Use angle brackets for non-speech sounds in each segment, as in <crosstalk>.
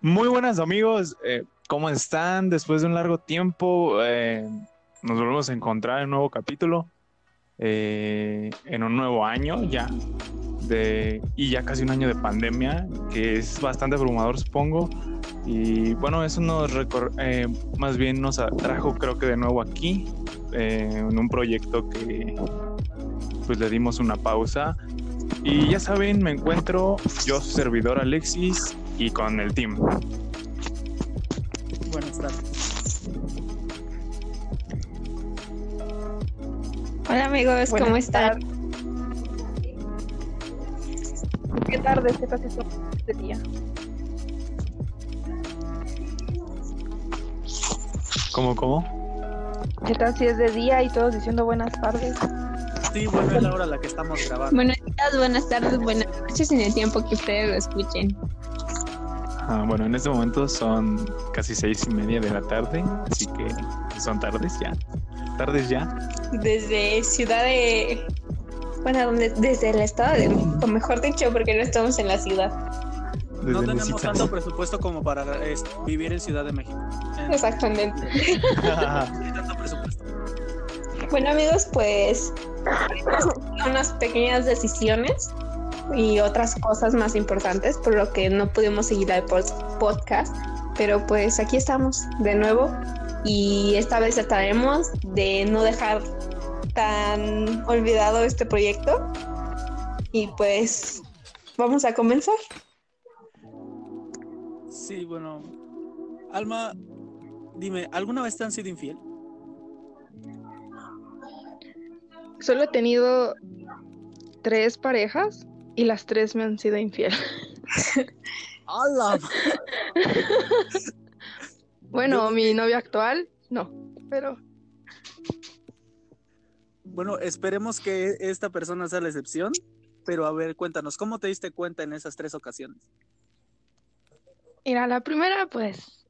Muy buenas amigos, eh, ¿cómo están? Después de un largo tiempo eh, nos volvemos a encontrar en un nuevo capítulo, eh, en un nuevo año ya, y ya casi un año de pandemia, que es bastante abrumador supongo. Y bueno, eso nos eh, más bien nos atrajo creo que de nuevo aquí, en un proyecto que pues le dimos una pausa. Y ya saben, me encuentro yo, su servidor Alexis, y con el team. Buenas tardes. Hola amigos, ¿cómo están? ¿Qué tardes? ¿Qué tal si este día? ¿Cómo, cómo? ¿Qué tal si es de día y todos diciendo buenas tardes? Sí, bueno, es la hora a la que estamos grabando. Buenos días, buenas tardes, buenas noches en el tiempo que ustedes lo escuchen. Ah, bueno, en este momento son casi seis y media de la tarde, así que son tardes ya. Tardes ya. Desde Ciudad de... Bueno, donde- desde el estado de... O mejor dicho, porque no estamos en la ciudad. Desde no tenemos tanto presupuesto como para es, vivir en Ciudad de México. En- Exactamente. <laughs> no hay tanto presupuesto. Bueno amigos, pues unas pequeñas decisiones y otras cosas más importantes, por lo que no pudimos seguir el podcast, pero pues aquí estamos de nuevo y esta vez trataremos de no dejar tan olvidado este proyecto y pues vamos a comenzar. Sí, bueno. Alma, dime, ¿alguna vez te han sido infiel? Solo he tenido tres parejas y las tres me han sido infiel. <laughs> ¡Hala! <laughs> Bueno, Yo- mi novio actual, no, pero Bueno, esperemos que esta persona sea la excepción. Pero a ver, cuéntanos, ¿cómo te diste cuenta en esas tres ocasiones? mira, la primera, pues,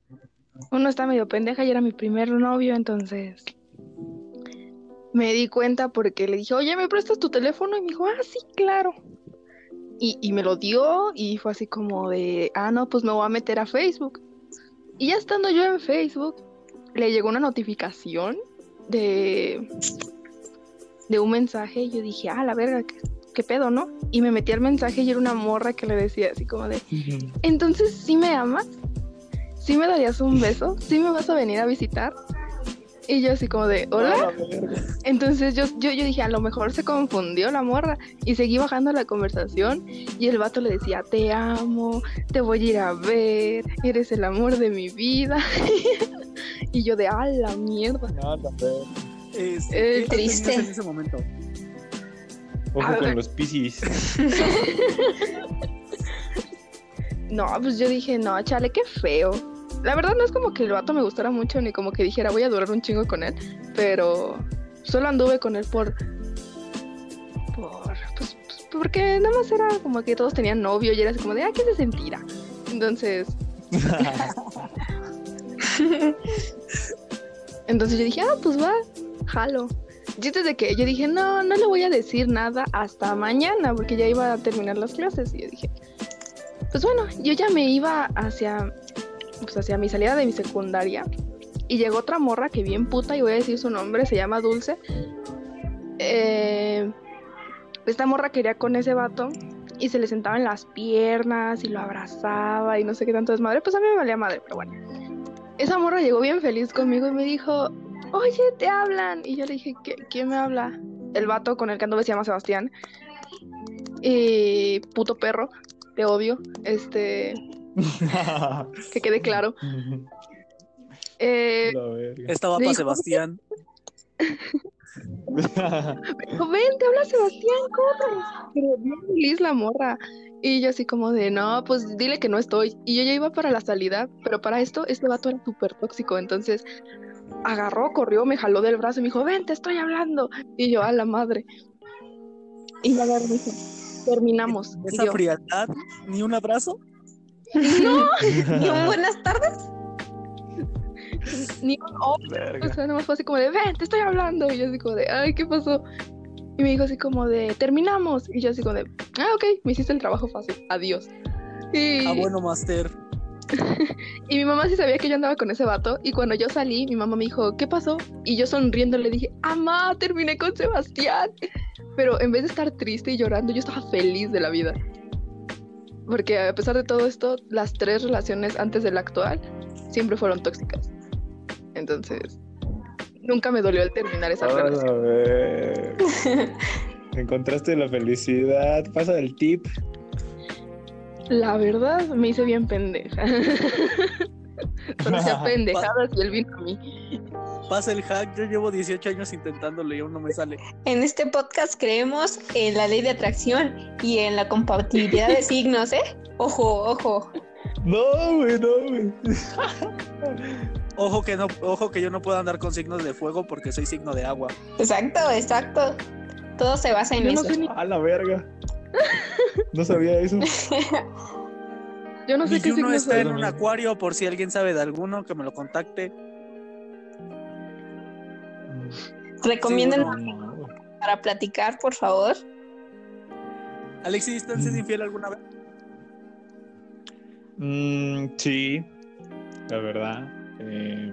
uno está medio pendeja y era mi primer novio, entonces me di cuenta porque le dije, oye, ¿me prestas tu teléfono? Y me dijo, ah, sí, claro. Y, y me lo dio y fue así como de, ah, no, pues me voy a meter a Facebook. Y ya estando yo en Facebook, le llegó una notificación de, de un mensaje y yo dije, ah, la verga, ¿qué, qué pedo, no? Y me metí al mensaje y era una morra que le decía así como de, entonces, ¿sí me amas? ¿Sí me darías un beso? ¿Sí me vas a venir a visitar? Y yo así como de, hola. Entonces yo, yo, yo dije, a lo mejor se confundió la morra. Y seguí bajando la conversación y el vato le decía, te amo, te voy a ir a ver, eres el amor de mi vida. <laughs> y yo de, a la mierda. Este, Eh, ¿qué edad tenías triste. en ese momento? Ojo A con ver. los piscis. <laughs> No, pues yo dije, no, chale, qué feo. La verdad no es como que el vato me gustara mucho ni como que dijera voy a durar un chingo con él, pero solo anduve con él por por pues, pues, porque nada más era como que todos tenían novio y era así como de, ah, ¿qué se sentirá? Entonces, <laughs> entonces yo dije, ah, pues va, jalo. Y antes de que yo dije, no, no le voy a decir nada hasta mañana porque ya iba a terminar las clases y yo dije, pues bueno, yo ya me iba hacia, pues hacia mi salida de mi secundaria y llegó otra morra que bien puta y voy a decir su nombre, se llama Dulce. Eh, esta morra quería con ese vato y se le sentaba en las piernas y lo abrazaba y no sé qué tanto es madre, pues a mí me valía madre, pero bueno. Esa morra llegó bien feliz conmigo y me dijo, oye, te hablan. Y yo le dije, "¿Qué- ¿quién me habla? El vato con el que anduve se llama Sebastián. Y puto perro, te odio. Este, <laughs> que quede claro. Eh. Estaba Le para Sebastián. dijo, ven, te habla Sebastián. Pero bien feliz la morra. Y yo así como de, no, pues dile que no estoy. Y yo ya iba para la salida, pero para esto este vato era súper tóxico. Entonces agarró, corrió, me jaló del brazo y me dijo, ven, te estoy hablando. Y yo, a la madre. Y ya agarró y me dijo, terminamos. Esa yo, frialdad, ni un abrazo. No, <laughs> Y un buenas tardes. ni un Verga. O sea, nomás fue así como de, ven, te estoy hablando. Y yo así como de, ay, ¿qué pasó? Y me dijo así como de, terminamos. Y yo así como de, ah, ok, me hiciste el trabajo fácil, adiós. Y, Ah, bueno, Master. <laughs> y mi mamá sí sabía que yo andaba con ese vato. Y cuando yo salí, mi mamá me dijo, ¿qué pasó? Y yo sonriendo le dije, ¡Amá, terminé con Sebastián! Pero en vez de estar triste y llorando, yo estaba feliz de la vida. Porque a pesar de todo esto, las tres relaciones antes de la actual siempre fueron tóxicas. Entonces, nunca me dolió el terminar esa A relación. ver. Encontraste la felicidad. Pasa el tip. La verdad, me hice bien pendeja. <laughs> Solo <laughs> pendejadas y él vino a mí. Pasa el hack, yo llevo 18 años intentándolo y aún no me sale. En este podcast creemos en la ley de atracción y en la compatibilidad de signos, ¿eh? Ojo, ojo. No, güey, no, güey. Ojo que no, ojo que yo no puedo andar con signos de fuego porque soy signo de agua. Exacto, exacto. Todo se basa en Yo no eso. sé ni, A la verga. No sabía eso. yo no sé Mi qué signo está soy. en un acuario, por si alguien sabe de alguno, que me lo contacte. Recomienden Sí. No, para platicar, por favor. Alexis, ¿te han sido Mm. infiel alguna vez? Mm, sí, la verdad. eh,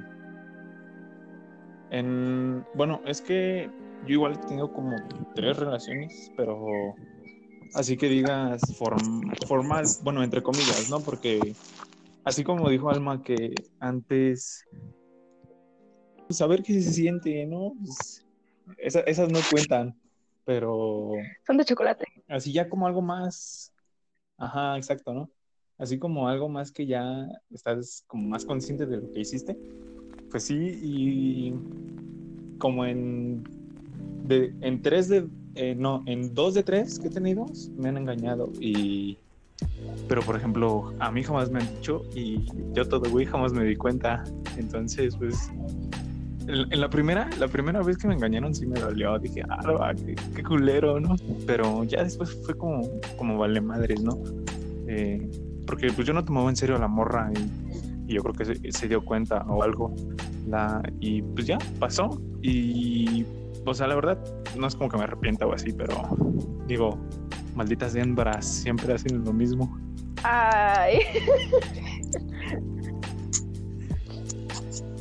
en, bueno, es que yo igual he tenido como tres relaciones, pero así que digas form- formal, bueno, entre comillas, ¿no? Porque así como dijo Alma que antes, pues saber qué se siente, ¿no? Pues, esa- esas no cuentan, pero Son de chocolate. así ya como algo más, ajá, exacto, ¿no? Así como algo más que ya estás como más consciente de lo que hiciste. Pues sí, y como en, de, en tres de, eh, no, en dos de tres que he tenido me han engañado y, pero por ejemplo, a mí jamás me han dicho y yo todo güey jamás me di cuenta. Entonces, pues, en, la primera, la primera vez que me engañaron sí me dolió, dije, ah, qué, qué culero, ¿no? Pero ya después fue como, como vale madres, ¿no? Eh, porque pues yo no tomaba en serio a la morra y, y yo creo que se, se dio cuenta o algo. La, y pues ya, pasó. Y, o sea, la verdad, no es como que me arrepienta o así, pero digo, malditas hembras, siempre hacen lo mismo. Ay. <laughs>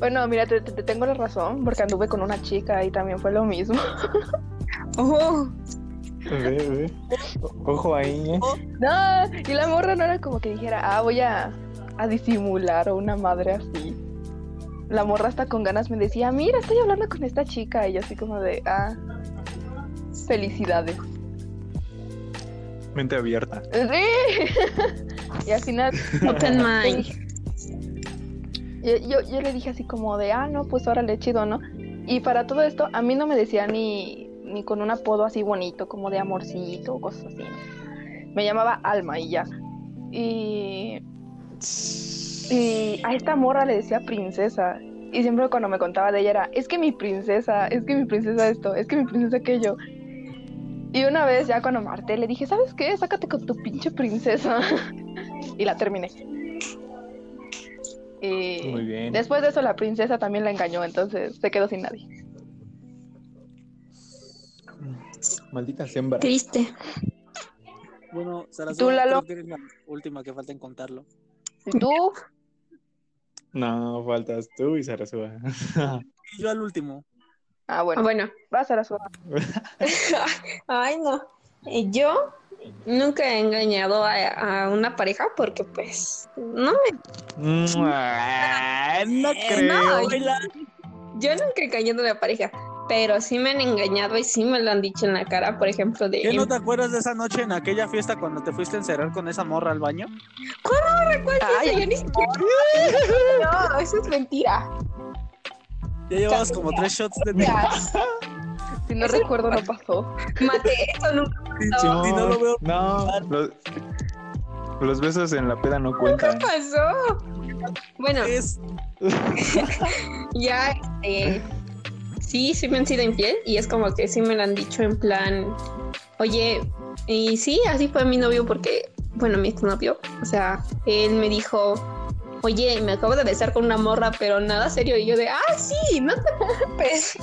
Bueno, mira, te, te- te tengo la razón, porque anduve con una chica y también fue lo mismo. <laughs> Ojo. Ve, ve. Ojo ahí, ¿eh? No, y la morra no era como que dijera, ah, voy a, a disimular o una madre así. La morra hasta con ganas me decía, mira, estoy hablando con esta chica. Y yo así como de, ah, felicidades. Mente abierta. Sí. <laughs> y al final Open <laughs> mind. Yo, yo, yo le dije así como de, ah, no, pues órale, chido, ¿no? Y para todo esto, a mí no me decía ni, ni con un apodo así bonito, como de amorcito o cosas así. Me llamaba Alma y ya. Y, y a esta morra le decía princesa. Y siempre cuando me contaba de ella era, es que mi princesa, es que mi princesa esto, es que mi princesa aquello. Y una vez ya cuando me harté le dije, ¿sabes qué? Sácate con tu pinche princesa. <laughs> y la terminé. Y Muy bien. después de eso la princesa también la engañó, entonces se quedó sin nadie. Malditas hembras. Triste. Bueno, Sarasua, ¿Tú, Lalo? creo que eres la última que falta en contarlo. ¿Y tú? No, faltas tú y Sarasúa. Y yo al último. Ah, bueno. Bueno. Vas a la suerte. Ay, no. Eh, Yo nunca he engañado a, a una pareja porque, pues, no me. <laughs> No creo. no, yo, yo nunca he engañado a una pareja, pero sí me han engañado y sí me lo han dicho en la cara, por ejemplo, de. ¿Qué no te acuerdas de esa noche en aquella fiesta cuando te fuiste a encerrar con esa morra al baño? Yo ni siquiera- <laughs> No, eso es mentira. Ya llevabas como tres shots de <laughs> Si no recuerdo, no pasó. Mate, eso nunca Si no lo veo- No, los, los besos en la peda no cuentan. pasó. Bueno, Es <laughs> ya, este, sí, sí me han sido infiel y es como que sí me lo han dicho en plan, oye, y sí, así fue mi novio porque, bueno, mi exnovio, o sea, él me dijo, oye, me acabo de besar con una morra, pero nada serio, y yo de, ah, sí, no te <laughs> preocupes.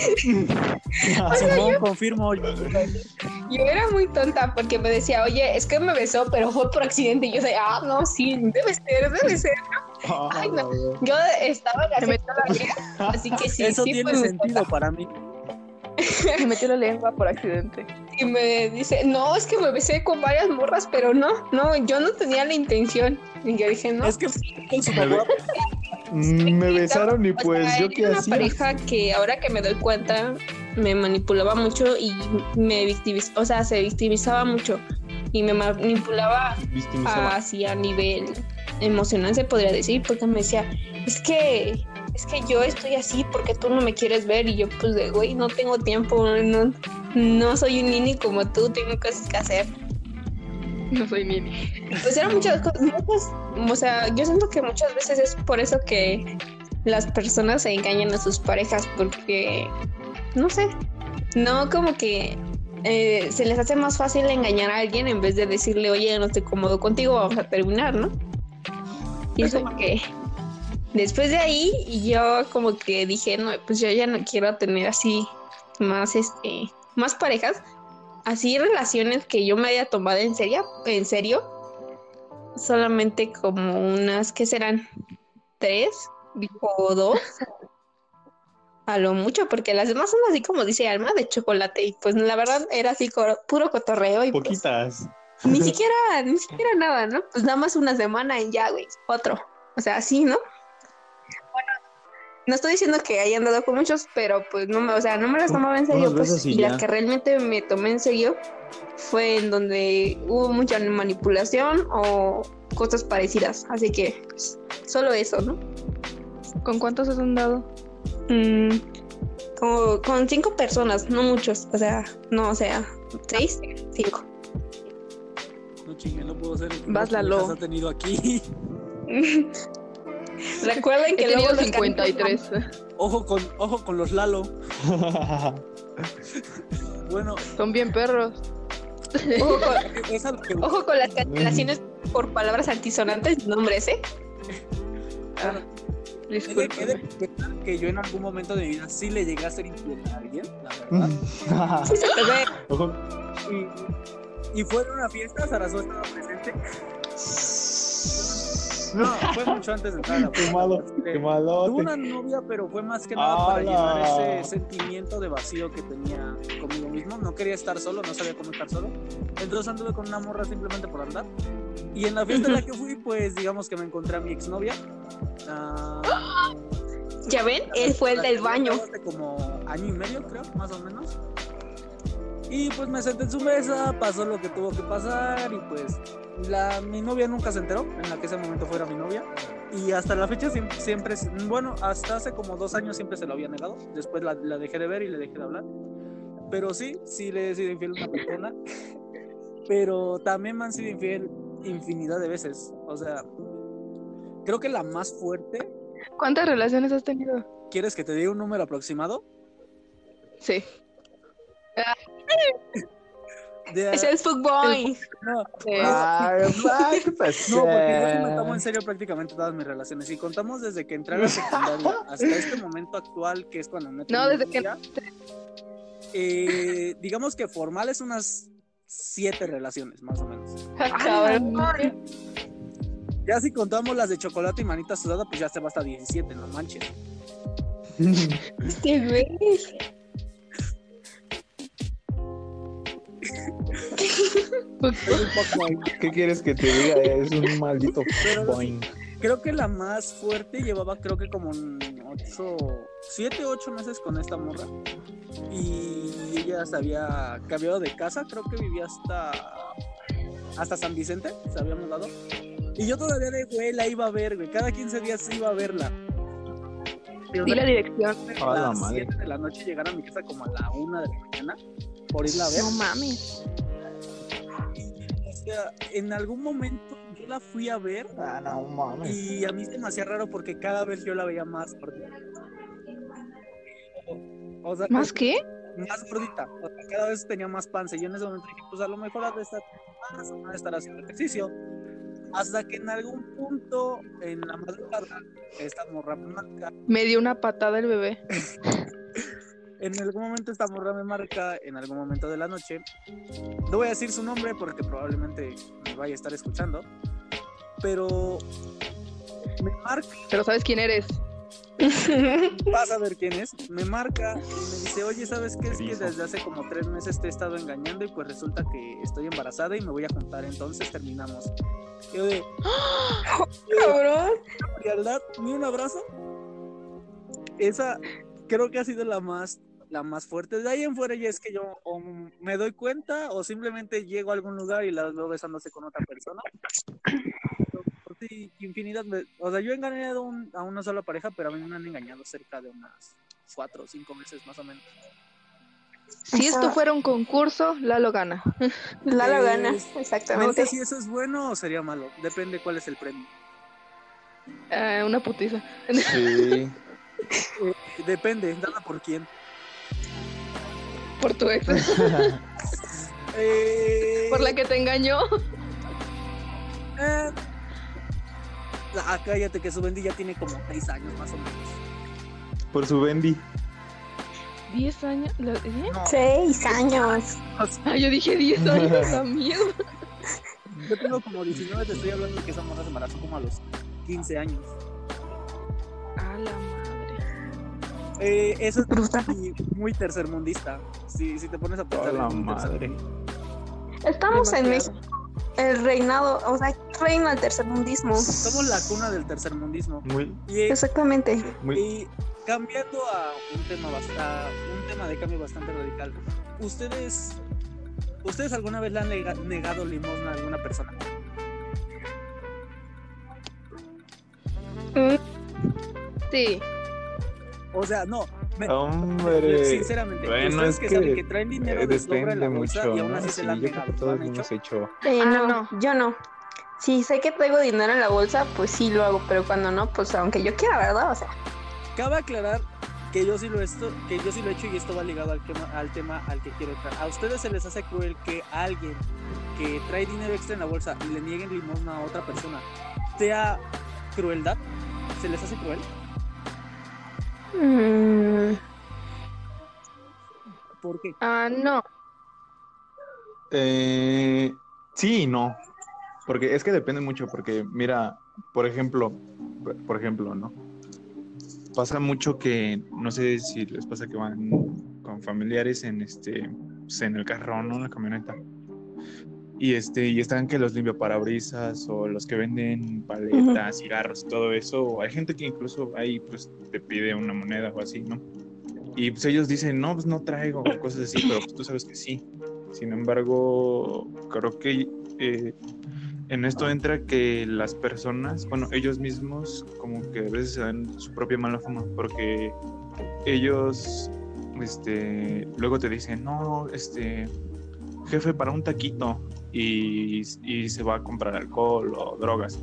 <laughs> Simón, confirmo. Yo era muy tonta porque me decía, oye, es que me besó, pero fue por accidente. Y yo decía, ah, no, sí, debe ser, debe ser. Ay, no. Yo estaba en la Me así que sí, Eso sí tiene muy sentido para mí. Me metió la lengua por accidente. Y me dice, no, es que me besé con varias morras, pero no, no, yo no tenía la intención. Y yo dije, no. Es que con su <laughs> Me, besaron y O pues sea, yo qué una hacía. pareja que ahora que me doy cuenta me manipulaba mucho y me victimizaba, o sea, se victimizaba mucho y me manipulaba Victimizaba. así a nivel emocional se podría decir porque me decía, es que es que yo estoy así porque tú no me quieres ver y yo pues de güey, no tengo tiempo, no no soy un nini como tú, tengo cosas que hacer. <laughs> No soy Nini. Pues eran muchas cosas, muchas, o sea, yo siento que muchas veces es por eso que las personas se engañan a sus parejas, porque, no sé, no como que eh, se les hace más fácil engañar a alguien en vez de decirle, oye, no estoy cómodo contigo, vamos a terminar, ¿no? Y es como que después de ahí yo como que dije, no, pues yo ya no quiero tener así más, este, más parejas, así relaciones que yo me haya tomado en serio, en serio, solamente como unas, ¿qué serán? ¿Tres? ¿O dos? A lo mucho, porque las demás son así como dice Alma, de chocolate. Y pues la verdad era así puro cotorreo y pues, Poquitas. ni siquiera, ni siquiera nada, ¿no? Pues nada más una semana y ya, güey, otro. O sea, así, ¿no? No estoy diciendo que haya andado con muchos, pero pues no me, o sea, no me las tomaba en serio, pues, y y las que realmente me tomé en serio fue en donde hubo mucha manipulación o cosas parecidas. Así que, pues, solo eso, ¿no? ¿Con cuántos has andado? Mm, como con cinco personas, no muchos, o sea, no, o sea, seis, cinco. no chingue, no puedo ser Vas, más Lalo. parejas ha tenido aquí. <laughs> <laughs> Recuerden He que tenido luego los 53. Ojo con, ojo con los Lalo. <laughs> Bueno, Son bien perros. Ojo con, <laughs> es a lo que ojo con las cancelaciones por palabras antisonantes, nombres, ¿eh? Ah, he he confesar que yo en algún momento de mi vida sí le llegué a ser infiel a alguien, la verdad. Sí se te ve. Ojo. Y, y fue en una fiesta, Sarasó estaba presente. <laughs> No, fue mucho antes de entrar a la Qué fiesta. malo, qué Tuve malote. una novia, pero fue más que nada para llenar ese sentimiento de vacío que tenía conmigo mismo. No quería estar solo, no sabía cómo estar solo. Entonces anduve con una morra simplemente por andar. Y en la fiesta en la que fui, pues digamos que me encontré a mi exnovia. Ah, Ya ven, él fue el del baño. Hace como año y medio, creo, más o menos. Y pues me senté en su mesa, pasó lo que tuvo que pasar y pues la, mi novia nunca se enteró en la que ese momento fuera mi novia. Y hasta la fecha siempre, siempre, bueno, hasta hace como dos años siempre se lo había negado. Después la, la dejé de ver y le dejé de hablar. Pero sí, sí le he sido infiel a una persona. Pero también me han sido infiel infinidad de veces. O sea, creo que la más fuerte, ¿Cuántas relaciones has tenido? ¿quieres que te diga un número aproximado? Sí. <laughs> De- Es el Boy. no, Sí. Ay, ay, ¿qué <laughs> pasó? No, porque yo sí me tomo en serio prácticamente todas mis relaciones. Si contamos desde que entré a la <laughs> secundaria hasta este momento actual, que es cuando me No, desde que- eh, digamos que formales unas siete relaciones, más o menos. Cabrón. Ya si contamos las de chocolate y manita sudada, pues ya se va hasta 17, no manches. Este güey. ¿Qué quieres que te diga? Es un maldito Pero boing. creo que la más fuerte llevaba creo que como 8, 7, 8 meses con esta morra. Y ella se había cambiado de casa, creo que vivía hasta hasta San Vicente, se había mudado. Y yo todavía de güey la iba a ver, güey. Cada 15 días iba a verla. Di la dirección. a A la las madre. 7 de la noche llegar a mi casa como a la 1 de la mañana por irla a ver. No mames. O sea, en algún momento yo la fui a ver Ah, no mames. y a mí se me hacía raro porque cada vez yo la veía más gordita. O sea, ¿Más qué? más gordita. O sea, cada vez tenía más panza. Y yo en ese momento dije, pues a lo mejor ha de estar más, ha de estar haciendo ejercicio. Hasta que en algún punto, en la madrugada, esta morra blanca, Me dio una patada el bebé. <laughs> en algún momento esta morra me marca, en algún momento de la noche. No voy a decir su nombre porque probablemente me vaya a estar escuchando. Pero me marca, Pero sabes quién eres. <laughs> vas a ver quién es, me marca y me dice, oye, ¿sabes qué? Es que desde hace como tres meses te he estado engañando y pues resulta que estoy embarazada y me voy a juntar, entonces terminamos. Yo de, <gasps> Cabrón. frialdad, ni un abrazo. Esa creo que ha sido la más la más fuerte. De ahí en fuera ya es que yo o me doy cuenta o simplemente llego a algún lugar y la veo besándose con otra persona. Sí, infinidad. de- o sea, yo he engañado un- a una sola pareja, pero a mí me han engañado cerca de unas cuatro o cinco veces más o menos. Si Eso- esto fuera un concurso, Lalo gana. <laughs> Lalo gana, Es- No exactamente. sé si eso es bueno o sería malo. Depende cuál es el premio. Eh, una putiza. Sí. <laughs> Depende, dada por quién. Por tu ex. <laughs> Eh, Por la que te engañó. Eh, ah, cállate que su Bendy ya tiene como 6 años más o menos. Por su Bendy. 10 años. ¿Lo- ¿eh? No, Seis años. Ah, yo dije 10 años, <laughs> da miedo. yo tengo como 19, te estoy hablando de que esa morra se embarazó como a los 15 años. A la madre. Eh, eso es Brutal. muy, muy tercermundista. Si, si te pones a pensar la madre. Estamos en. México. El reinado, o sea, reina el tercermundismo. Somos la cuna del tercermundismo. Muy, Y, Exactamente. muy. y cambiando a un tema bastante, un tema de cambio bastante radical. ¿Ustedes, ustedes alguna vez le han negado limosna a alguna persona? Sí. O sea, no. me- Hombre. Sinceramente, Bueno, ustedes es que, que, saben que traen dinero eh, de sobra en la bolsa mucho, y aún ¿no? así se Sí, la han yo creo que negado. ¿Lo todos han hecho? hemos hecho. Eh, Ah, no, no. yo no. Si sé que traigo dinero en la bolsa, pues sí lo hago, pero cuando no, pues aunque yo quiera, ¿verdad? O sea, Cabe aclarar que yo sí lo esto, que yo sí lo he hecho y esto va ligado al tema, al tema al que quiero entrar. ¿A ustedes se les hace cruel que alguien que trae dinero extra en la bolsa y le nieguen limosna a otra persona sea crueldad? ¿Se les hace cruel? Mm, ¿Por qué? Ah, no. Eh, sí y no. Porque es que depende mucho, porque mira, por ejemplo, por- ejemplo, ¿no? Pasa mucho que, no sé si les pasa que van con familiares en este, pues, en el carro, ¿no? En la camioneta. Y este, y están que los limpiaparabrisas o los que venden paletas, cigarros, todo eso. Hay gente que incluso ahí pues te pide una moneda o así, ¿no? Y pues ellos dicen, no, pues no traigo, o cosas así, pero pues tú sabes que sí. Sin embargo, creo que eh, en esto entra que las personas, bueno, ellos mismos como que a veces se dan su propia mala fama, porque ellos, este, luego te dicen, no, este, jefe, para un taquito, y, y se va a comprar alcohol o drogas.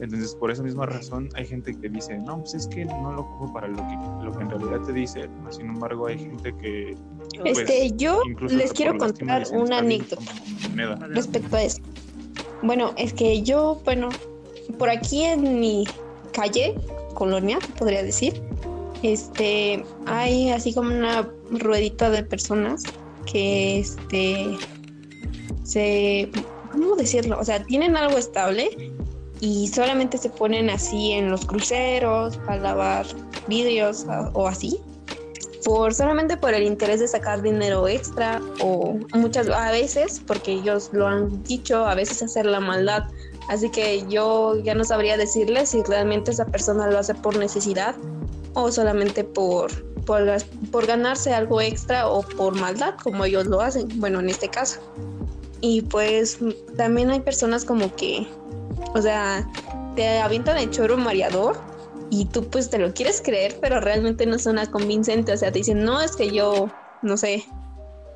Entonces, por esa misma razón, hay gente que dice, no, pues es que no lo ocupo para lo que, lo que en realidad te dice. Sin embargo, hay gente que pues, este, yo les quiero contar dicen, una "Está bien, anécdota toma moneda". respecto a eso. Bueno, es que yo, bueno, por aquí en mi calle, colonia, podría decir, este, hay así como una ruedita de personas que, este, se, ¿cómo decirlo? O sea, tienen algo estable y solamente se ponen así en los cruceros para lavar vidrios a- o así por solamente por el interés de sacar dinero extra o muchas a veces porque ellos lo han dicho a veces hacer la maldad así que yo ya no sabría decirles si realmente esa persona lo hace por necesidad o solamente por por, por ganarse algo extra o por maldad como ellos lo hacen bueno en este caso y pues también hay personas como que o sea te avientan el choro mareador y tú pues te lo quieres creer, pero realmente no suena convincente, o sea, te dicen, no, es que yo, no sé,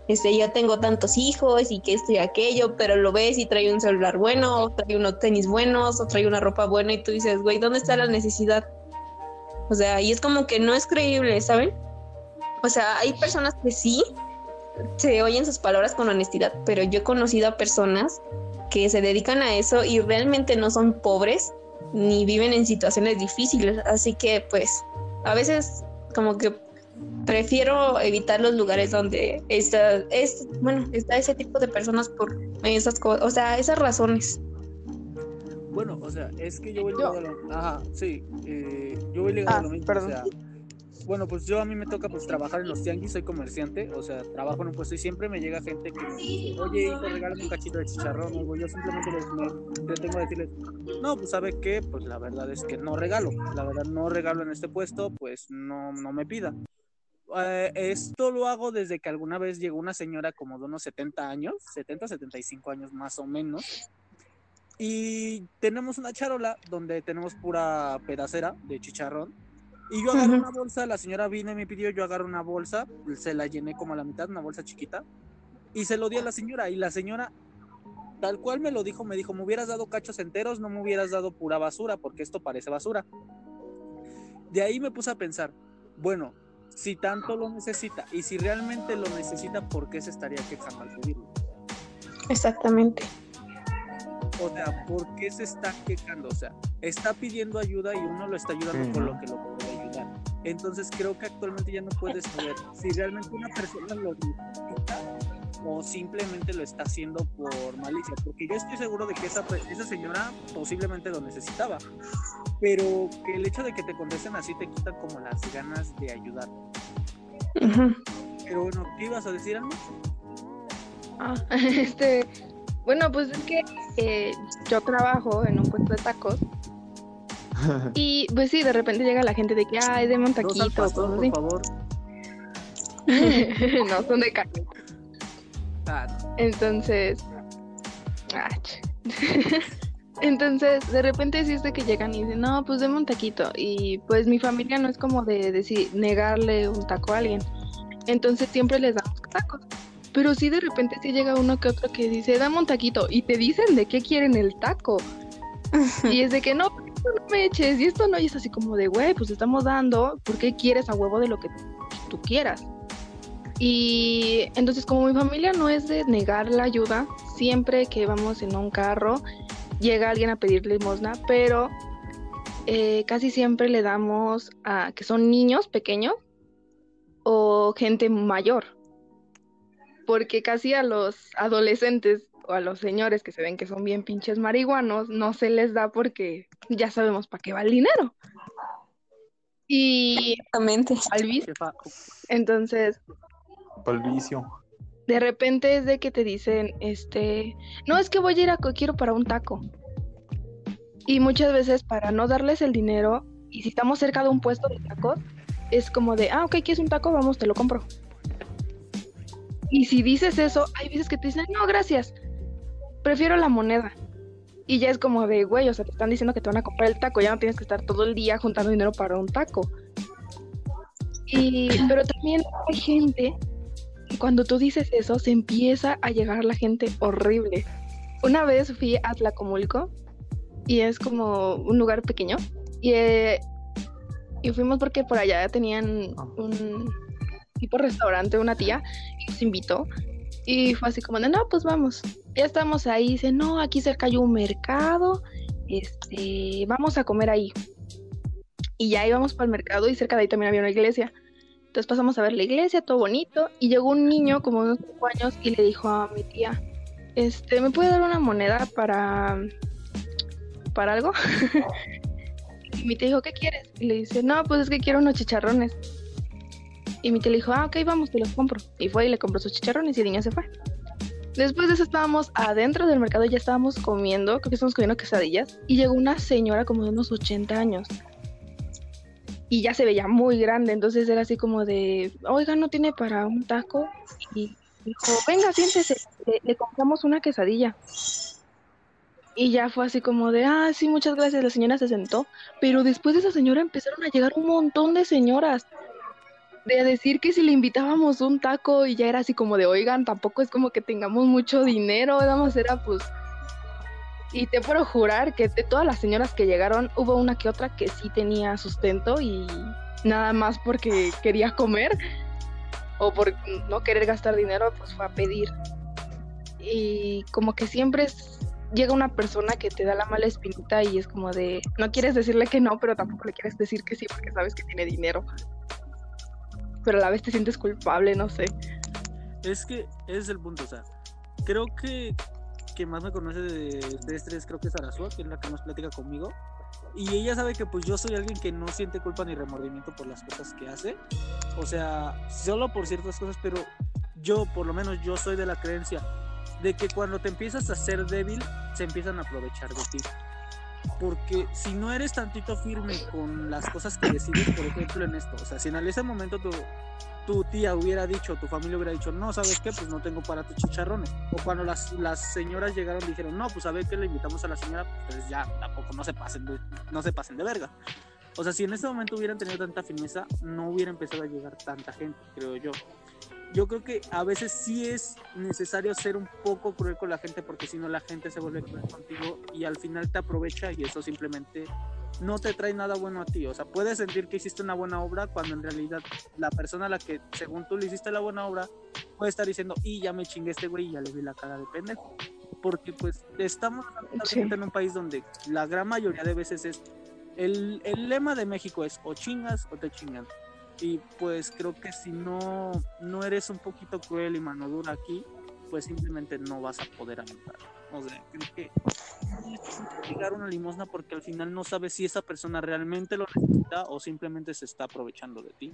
este, yo tengo tantos hijos y que esto y aquello, pero lo ves y trae un celular bueno, o trae unos tenis buenos, o trae una ropa buena y tú dices, güey, ¿dónde está la necesidad? O sea, y es como que no es creíble, ¿saben? O sea, hay personas que sí se oyen sus palabras con honestidad, pero yo he conocido a personas que se dedican a eso y realmente no son pobres ni viven en situaciones difíciles. Así que pues a veces como que prefiero evitar los lugares donde está, es, bueno, está ese tipo de personas por esas cosas, o sea, esas razones. Bueno, o sea, es que yo voy ligado a lo... Ajá, sí, eh, yo voy ligado Ah, a lo mismo, perdón. o sea, bueno, pues yo a mí me toca pues trabajar en los tianguis, soy comerciante, o sea, trabajo en un puesto y siempre me llega gente que me dice, oye, hijo, regálame un cachito de chicharrón, o yo simplemente les, me, le tengo que decirles, no, pues sabe qué, pues la verdad es que no regalo, la verdad no regalo en este puesto, pues no, no me pida. Eh, esto lo hago desde que alguna vez llegó una señora como de unos 70 años, 70, 75 años más o menos, y tenemos una charola donde tenemos pura pedacera de chicharrón. Y yo agarro Ujú. una bolsa, la señora vino y me pidió, yo agarro una bolsa, se la llené como a la mitad, una bolsa chiquita, y se lo di a la señora. Y la señora, tal cual me lo dijo, me dijo, me hubieras dado cachos enteros, no me hubieras dado pura basura, porque esto parece basura. De ahí me puse a pensar, bueno, si tanto lo necesita, y si realmente lo necesita, ¿por qué se estaría quejando al pedirlo? Exactamente. O sea, ¿por qué se está quejando? O sea, está pidiendo ayuda y uno lo está ayudando con lo que lo puede. Entonces creo que actualmente ya no puedes saber si realmente una persona lo necesita o simplemente lo está haciendo por malicia. Porque yo estoy seguro de que esa, señora posiblemente lo necesitaba. Pero que el hecho de que te contesten así te quita como las ganas de ayudar. Pero bueno, ¿qué ibas a decir, Alma? Ah, <laughs> este, bueno, pues es que eh, yo trabajo en un puesto de tacos <laughs> y pues sí, de repente llega la gente de que, ay, al taquito, pastor, por así. favor. <laughs> no, son de carne. Ah, no. Entonces, ah, <laughs> entonces de repente sí es de que llegan y dicen, no, pues deme un taquito. Y pues mi familia no es como de decir, negarle un taco a alguien. Entonces siempre les damos tacos. Pero sí de repente sí llega uno que otro que dice, dame un taquito. Y te dicen de qué quieren el taco. Y es de que no, esto no me eches, y esto no, es así como de, güey, pues estamos dando, ¿por qué quieres a huevo de lo que tú quieras? Y entonces como mi familia no es de negar la ayuda, siempre que vamos en un carro llega alguien a pedir limosna, pero eh, casi siempre le damos a que son niños pequeños o gente mayor, porque casi a los adolescentes o a los señores que se ven que son bien pinches marihuanos no se les da porque ya sabemos para qué va el dinero. Y Exactamente. al vicio, entonces el vicio. de repente es de que te dicen, este, no es que voy a ir a quiero para un taco. Y muchas veces para no darles el dinero, y si estamos cerca de un puesto de tacos, es como de, ah, ok, ¿quieres un taco? Vamos, te lo compro. Y si dices eso, hay veces que te dicen, no, gracias, prefiero la moneda. Y ya es como de, güey, o sea, te están diciendo que te van a comprar el taco, ya no tienes que estar todo el día juntando dinero para un taco. Y, <clears throat> pero también hay gente cuando tú dices eso, se empieza a llegar la gente horrible. Una vez fui a Tlacomulco y es como un lugar pequeño y, eh, y fuimos porque por allá tenían Ah. un tipo restaurante, una tía, y nos invitó y fue así como de, no, pues vamos. Ya estamos ahí, dice, no, aquí cerca hay un mercado, este, vamos a comer ahí. Y ya íbamos para el mercado y cerca de ahí también había una iglesia. Entonces pasamos a ver la iglesia, todo bonito, y llegó un niño como unos 5 años y le dijo a mi tía, este, ¿me puede dar una moneda para, para algo? <laughs> y mi tía dijo, ¿qué quieres? Y le dice, no, pues es que quiero unos chicharrones. Y mi tía le dijo, ah, ok, vamos, te los compro. Y fue y le compró sus chicharrones y el niño se fue. Después de eso estábamos adentro del mercado, ya estábamos comiendo, creo que estábamos comiendo quesadillas, y llegó una señora como de unos 80 años y ya se veía muy grande, entonces era así como de, oiga, ¿no tiene para un taco? Y dijo, venga, siéntese, le, le compramos una quesadilla. Y ya fue así como de, ah, sí, muchas gracias, la señora se sentó, pero después de esa señora empezaron a llegar un montón de señoras de decir que si le invitábamos un taco y ya era así como de, oigan, tampoco es como que tengamos mucho dinero, nada más era pues... Y te puedo jurar que de todas las señoras que llegaron, hubo una que otra que sí tenía sustento y nada más porque quería comer o por no querer gastar dinero, pues fue a pedir. Y como que siempre llega una persona que te da la mala espinita y es como de, no quieres decirle que no, pero tampoco le quieres decir que sí porque sabes que tiene dinero. Pero a la vez te sientes culpable, no sé. Es que ese es el punto, o sea, creo que que más me conoce de ustedes tres, creo que es Arasua, que es la que más platica conmigo. Y ella sabe que pues yo soy alguien que no siente culpa ni remordimiento por las cosas que hace. O sea, solo por ciertas cosas, pero yo, por lo menos yo soy de la creencia de que cuando te empiezas a ser débil, se empiezan a aprovechar de ti. Porque si no eres tantito firme con las cosas que decides, por ejemplo, en esto, o sea, si en ese momento tu, tu tía hubiera dicho, tu familia hubiera dicho, no, ¿sabes qué? Pues no tengo para tus chicharrones. O cuando las, las señoras llegaron dijeron, no, pues a ver qué le invitamos a la señora, pues ya tampoco no se pasen de, no se pasen de verga. O sea, si en ese momento hubieran tenido tanta firmeza, no hubiera empezado a llegar tanta gente, creo yo. Yo creo que a veces sí es necesario ser un poco cruel con la gente porque si no la gente se vuelve cruel contigo y al final te aprovecha y eso simplemente no te trae nada bueno a ti. O sea, puedes sentir que hiciste una buena obra cuando en realidad la persona a la que según tú le hiciste la buena obra puede estar diciendo, y ya me chingué este güey y ya le vi la cara de pendejo. Porque pues estamos Sí. en un país donde la gran mayoría de veces es, el, el lema de México es o chingas o te chingan. Y pues creo que si no, no eres un poquito cruel y mano dura aquí, pues simplemente no vas a poder avanzar. O sea, creo que llegar una limosna porque al final no sabes si esa persona realmente lo necesita o simplemente se está aprovechando de ti.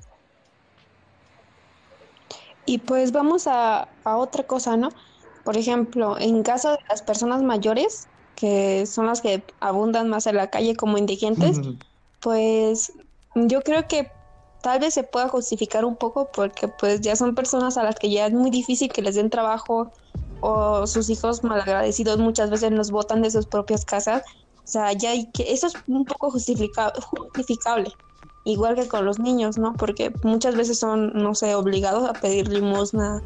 Y pues vamos a, a otra cosa, ¿no? Por ejemplo, en caso de las personas mayores, que son las que abundan más en la calle como indigentes, <laughs> pues yo creo que tal vez se pueda justificar un poco porque pues ya son personas a las que ya es muy difícil que les den trabajo o sus hijos malagradecidos muchas veces nos botan de sus propias casas. O sea, ya hay que eso es un poco justifica- justificable. Igual que con los niños, ¿no? Porque muchas veces son, no sé, obligados a pedir limosna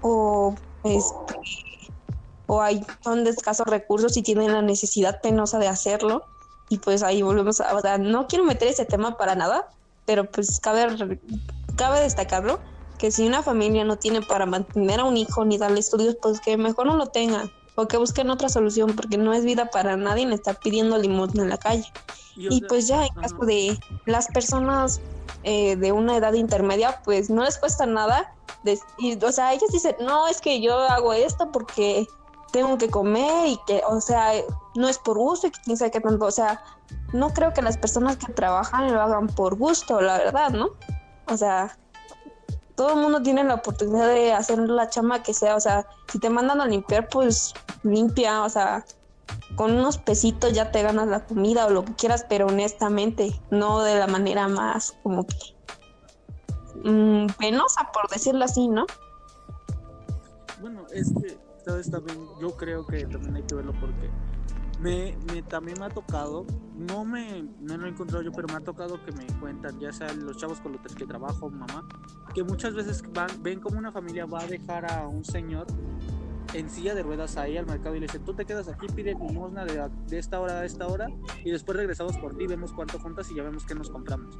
o este, o hay son de escasos recursos y tienen la necesidad penosa de hacerlo y pues ahí volvemos a, o sea, no quiero meter ese tema para nada, pero pues cabe, cabe destacarlo que si una familia no tiene para mantener a un hijo ni darle estudios, pues que mejor no lo tengan o que busquen otra solución porque no es vida para nadie estar pidiendo limosna en la calle. Y, o Y sea, pues ya en caso de las personas eh, de una edad intermedia, pues no les cuesta nada. des- y, o sea, ellos dicen, no, es que yo hago esto porque tengo que comer y que, o sea, no es por gusto y que quién sabe qué tanto. O sea, no creo que las personas que trabajan lo hagan por gusto, la verdad, ¿no? O sea, todo el mundo tiene la oportunidad de hacer la chamba que sea. O sea, si te mandan a limpiar, pues limpia, o sea, con unos pesitos ya te ganas la comida o lo que quieras, pero honestamente, no de la manera más como que mm, penosa, por decirlo así, ¿no? Bueno, es ¿sabes? También yo creo que también hay que verlo porque me, me- también me ha tocado, no me no lo he encontrado yo, pero me ha tocado que me cuentan, ya sea los chavos con los que trabajo, mamá, que muchas veces van, ven como una familia va a dejar a un señor en silla de ruedas ahí al mercado y le dicen, tú te quedas aquí, pide limosna de, de esta hora a esta hora y después regresamos por ti, vemos cuánto juntas y ya vemos qué nos compramos.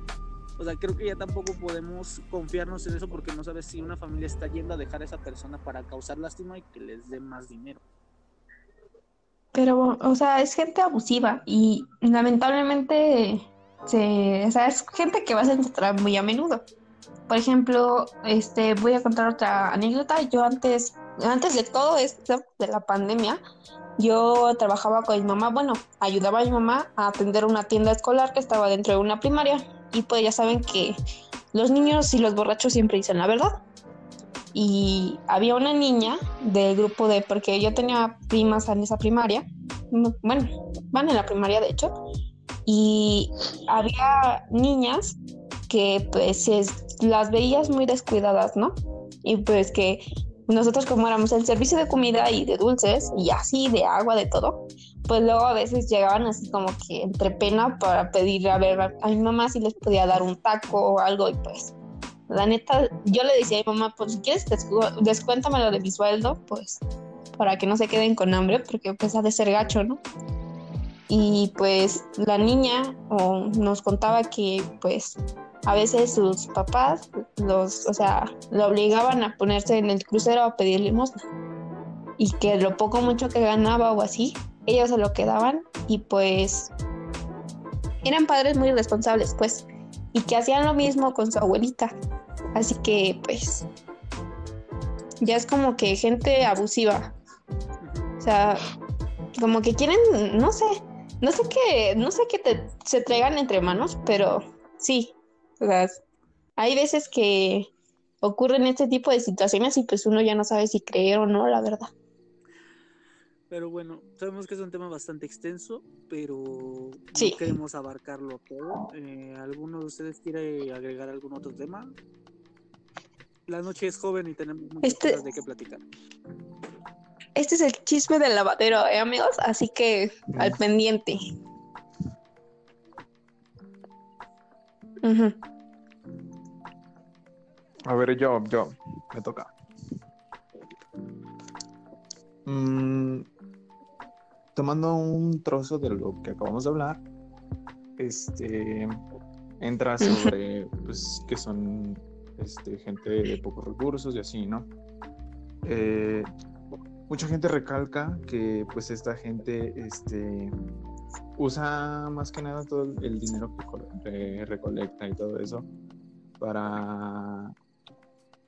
O sea, creo que ya tampoco podemos confiarnos en eso porque no sabes si una familia está yendo a dejar a esa persona para causar lástima y que les dé más dinero. Pero, o sea, es gente abusiva y lamentablemente se, o sea, es gente que vas a encontrar muy a menudo. Por ejemplo, este, voy a contar otra anécdota. Yo antes, antes de todo esto, de la pandemia, yo trabajaba con mi mamá, bueno, ayudaba a mi mamá a atender una tienda escolar que estaba dentro de una primaria. Y pues ya saben que los niños y los borrachos siempre dicen la verdad. Y había una niña del grupo de, porque yo tenía primas en esa primaria, no, bueno, van en la primaria de hecho, y había niñas que pues es- las veías muy descuidadas, ¿no? Y pues que nosotros como éramos el servicio de comida y de dulces y así, de agua, de todo, pues luego a veces llegaban así como que entre pena para pedir a ver a, mi mamá si les podía dar un taco o algo y pues la neta, yo le decía a mi mamá, pues si quieres descu- descuéntamelo de mi sueldo, pues para que no se queden con hambre, porque pues ha de ser gacho, ¿no? Y pues la niña o, nos contaba que pues a veces sus papás los, o sea, lo obligaban a ponerse en el crucero a pedir limosna. Y que lo poco mucho que ganaba o así, ellos se lo quedaban y pues eran padres muy responsables, pues. y que hacían lo mismo con su abuelita. Así que pues ya es como que gente abusiva. O sea, como que quieren, no sé, no sé qué, no sé qué te, se traigan entre manos, pero sí, o sea, hay veces que ocurren este tipo de situaciones y pues uno ya no sabe si creer o no, la verdad. Pero bueno, sabemos que es un tema bastante extenso, pero Sí. no queremos abarcarlo todo. Eh, ¿Alguno de ustedes quiere agregar algún otro tema? La noche es joven y tenemos muchas Este- cosas de qué platicar. Este es el chisme del lavadero, ¿eh, amigos? Así que al pendiente. A ver, yo, yo, me toca. Mm, tomando un trozo de lo que acabamos de hablar, este entra sobre pues que son este, gente de pocos recursos y así, ¿no? Eh, mucha gente recalca que pues esta gente este, usa más que nada todo el dinero que eh, recolecta y todo eso para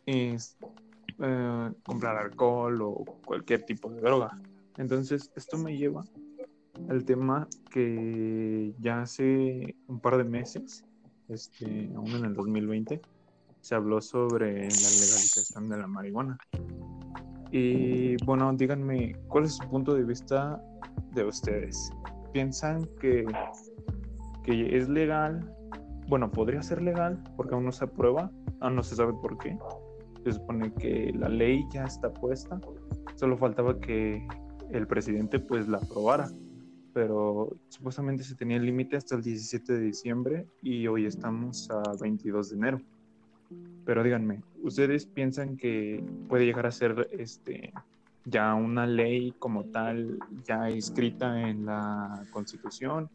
es, eh, comprar alcohol o cualquier tipo de droga. Entonces, esto me lleva al tema que ya hace un par de meses, este, aún en el 2020, se habló sobre la legalización de la marihuana. Y bueno, díganme, ¿cuál es su punto de vista de ustedes? ¿Piensan que, que es legal? Bueno, podría ser legal porque aún no se aprueba, aún no se sabe por qué. Se supone que la ley ya está puesta, solo faltaba que el presidente pues la aprobara, pero supuestamente se tenía el límite hasta el 17 de diciembre y hoy estamos a 22 de enero. Pero díganme, ¿ustedes piensan que puede llegar a ser este ya una ley como tal ya escrita en la Constitución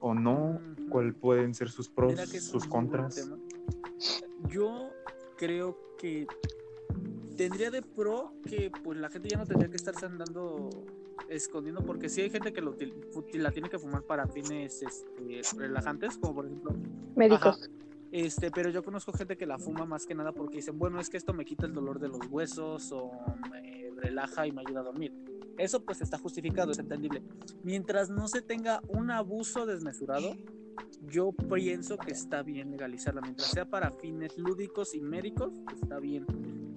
o no? ¿Cuáles pueden ser sus pros, sus contras? Yo creo que tendría de pro que pues la gente ya no tendría que estarse andando escondiendo porque sí hay gente que lo la tiene que fumar para fines este, relajantes como por ejemplo Médicos. este pero yo conozco gente que la fuma más que nada porque dicen bueno es que esto me quita el dolor de los huesos o me relaja y me ayuda a dormir eso pues está justificado es entendible. Mientras no se tenga un abuso desmesurado yo pienso que está bien legalizarla. Mientras sea para fines lúdicos y médicos está bien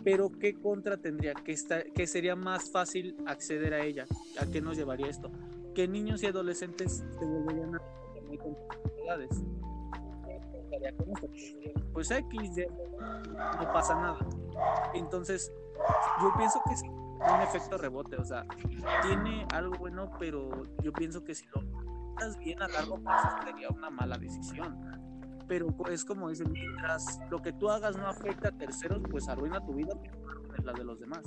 pero qué contra tendría que está que sería más fácil acceder a ella a qué nos llevaría esto. Que niños y adolescentes se volverían a muy edades pues X no pasa nada. Entonces yo pienso que es un efecto rebote o sea tiene algo bueno pero yo pienso que si lo bien a largo plazo sería una mala decisión pero es como dicen, mientras lo que tú hagas no afecta a terceros, pues arruina tu vida, pero la de los demás.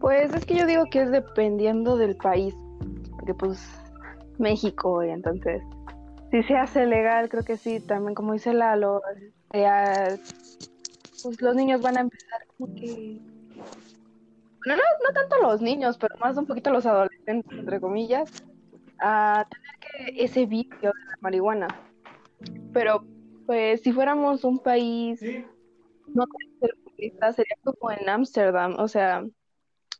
Pues es que yo digo que es dependiendo del país, porque pues México, y entonces, si se hace legal, creo que sí, también como dice Lalo, eh, pues los niños van a empezar como que... Bueno, no, no tanto los niños, pero más un poquito los adolescentes, entre comillas, a tener que ese vicio de la marihuana. Pero pues si fuéramos un país no tan tercermundista, sería como en Ámsterdam, o sea,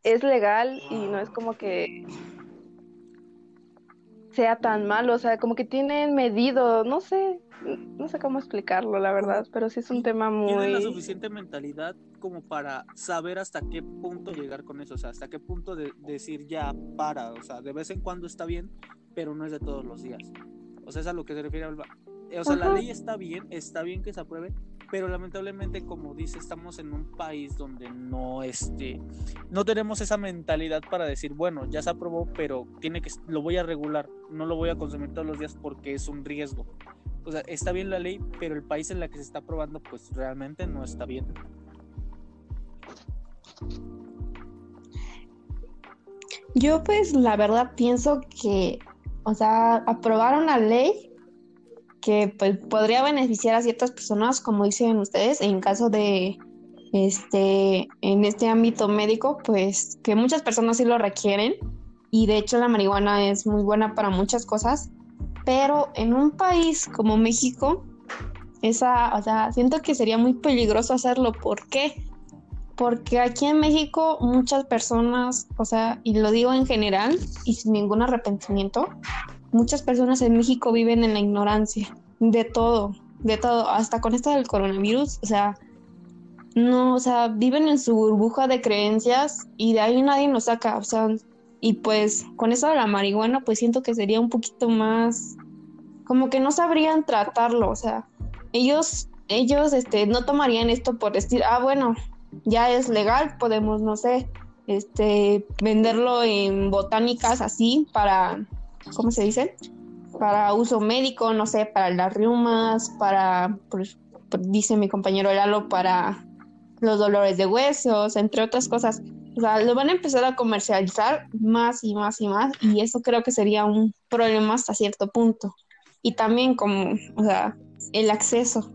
es legal y no es como que sea tan malo, o sea, como que tienen medido, no sé, no sé cómo explicarlo, la verdad, pero sí es un tema Tienen la muy... suficiente mentalidad como para saber hasta qué punto llegar con eso, o sea, hasta qué punto de, decir ya para, o sea, de vez en cuando está bien, pero no es de todos los días. O sea, es a lo que se refiere Alba. Eh, O sea, la Ajá. ley está bien, está bien que se apruebe, pero lamentablemente, como dice, estamos en un país donde no, este, no tenemos esa mentalidad para decir, bueno, ya se aprobó, pero tiene que, lo voy a regular, no lo voy a consumir todos los días porque es un riesgo. O sea, está bien la ley, pero el país en la que se está aprobando, pues realmente no está bien. Yo pues la verdad pienso que, o sea, aprobar una ley que pues podría beneficiar a ciertas personas, como dicen ustedes, en caso de, este, en este ámbito médico, pues que muchas personas sí lo requieren y de hecho la marihuana es muy buena para muchas cosas, pero en un país como México, esa, o sea, siento que sería muy peligroso hacerlo. ¿Por qué? Porque aquí en México muchas personas, o sea, y lo digo en general y sin ningún arrepentimiento, muchas personas en México viven en la ignorancia de todo, de todo, hasta con esto del coronavirus, o sea, no, o sea, viven en su burbuja de creencias y de ahí nadie nos saca, o sea, y pues con eso de la marihuana, pues siento que sería un poquito más, como que no sabrían tratarlo, o sea, ellos, ellos, este, no tomarían esto por decir, ah, bueno, ya es legal, podemos, no sé, este, venderlo en botánicas así para, ¿cómo se dice? Para uso médico, no sé, para las riumas, para, pues, dice mi compañero Lalo, para los dolores de huesos, entre otras cosas. O sea, lo van a empezar a comercializar más y más y más y eso creo que sería un problema hasta cierto punto. Y también como, o sea, el acceso.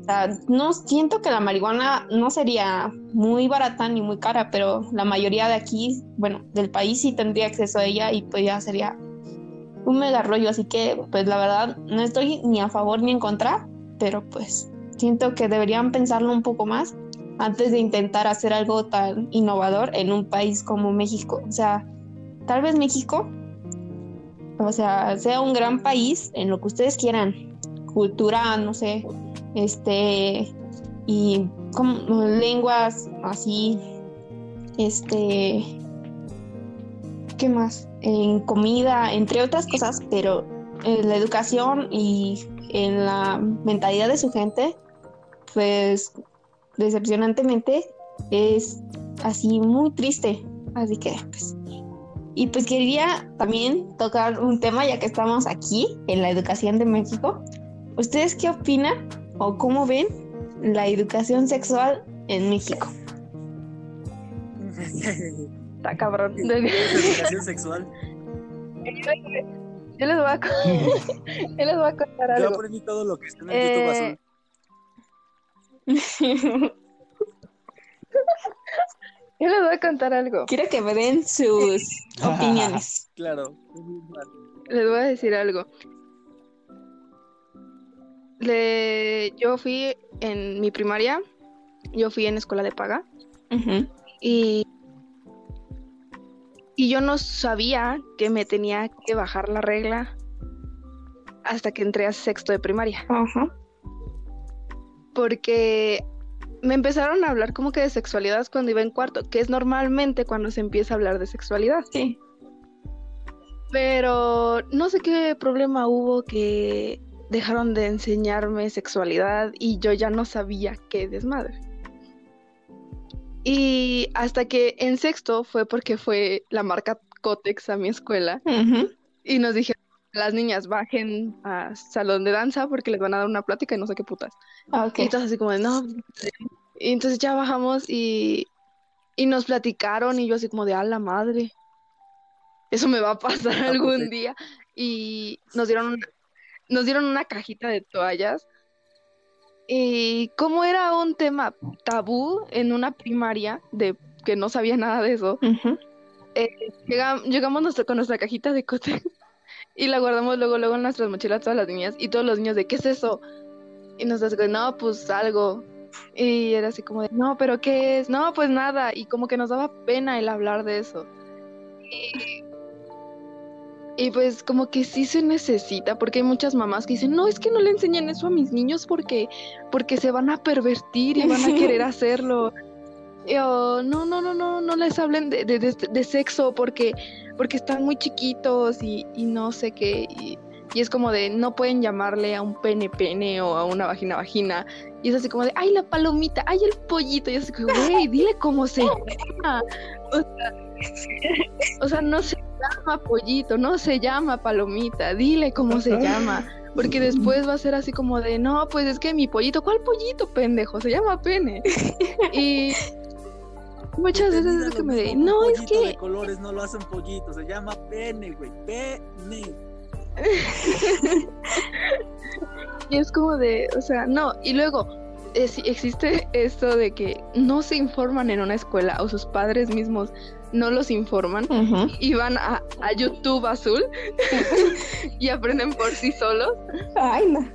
O sea, no siento que la marihuana no sería muy barata ni muy cara, pero la mayoría de aquí, bueno, del país sí tendría acceso a ella y pues ya sería un mega rollo. Así que, pues la verdad, no estoy ni a favor ni en contra, pero pues siento que deberían pensarlo un poco más antes de intentar hacer algo tan innovador en un país como México. O sea, tal vez México, o sea, sea un gran país en lo que ustedes quieran, cultura, no sé, este, y como lenguas así, este, ¿qué más? En comida, entre otras cosas, pero en la educación y en la mentalidad de su gente, pues decepcionantemente es así muy triste. Así que, pues. Y pues quería también tocar un tema, ya que estamos aquí en la educación de México. ¿Ustedes qué opinan o cómo ven la educación sexual en México? Está cabrón. educación sexual? Yo les voy a, <laughs> yo les voy a contar algo. Yo aprendí todo lo que está en el YouTube azul. <laughs> Yo les voy a contar algo. Quiero que me den sus opiniones. Claro. Les voy a decir algo. Le- Yo fui en mi primaria, yo fui en escuela de paga y, y yo no sabía que me tenía que bajar la regla hasta que entré a sexto de primaria. Ajá. Porque me empezaron a hablar como que de sexualidad cuando iba en cuarto, que es normalmente cuando se empieza a hablar de sexualidad. Sí. Pero no sé qué problema hubo que dejaron de enseñarme sexualidad y yo ya no sabía qué desmadre. Y hasta que en sexto fue porque fue la marca Cotex a mi escuela Ujú. y nos dijeron las niñas bajen a salón de danza porque les van a dar una plática y no sé qué putas. Ok. Y entonces así como de, no. Y entonces ya bajamos y, y nos platicaron y yo así como de, a la madre. Eso me va a pasar Ah, algún pues sí. día. Y nos dieron, una- nos dieron una cajita de toallas. Y como era un tema tabú en una primaria de que no sabía nada de eso, llega- llegamos nuestra- con nuestra cajita de cote y la guardamos luego, luego en nuestras mochilas todas las niñas y todos los niños de, ¿qué es eso? Y nos dice, no, pues algo. Y era así como de, no, pero ¿qué es? No, pues nada. Y como que nos daba pena el hablar de eso. Y, y pues como que sí se necesita, porque hay muchas mamás que dicen, no, es que no le enseñan eso a mis niños porque, porque se van a pervertir y van a <laughs> querer hacerlo. Y yo, no, no, no, no, no les hablen de, de, de- de sexo porque, porque están muy chiquitos y, y no sé qué. Y, y es como de, no pueden llamarle a un pene pene o a una vagina vagina. Y es así como de, ay, la palomita, ay, el pollito. Y es así como, güey, dile cómo se llama. O sea, o sea, no se llama pollito, no se llama palomita, dile cómo se llama. Porque después va a ser así como de, no, pues es que mi pollito, ¿cuál pollito, pendejo? Se llama pene. Y muchas veces es me de, no, es que de colores no lo hacen pollito, se llama pene, güey. Pene. <laughs> Y es como de, o sea, no, y luego es- existe esto de que no se informan en una escuela o sus padres mismos no los informan y van a, a YouTube azul <laughs> y aprenden por sí solos Ay, no.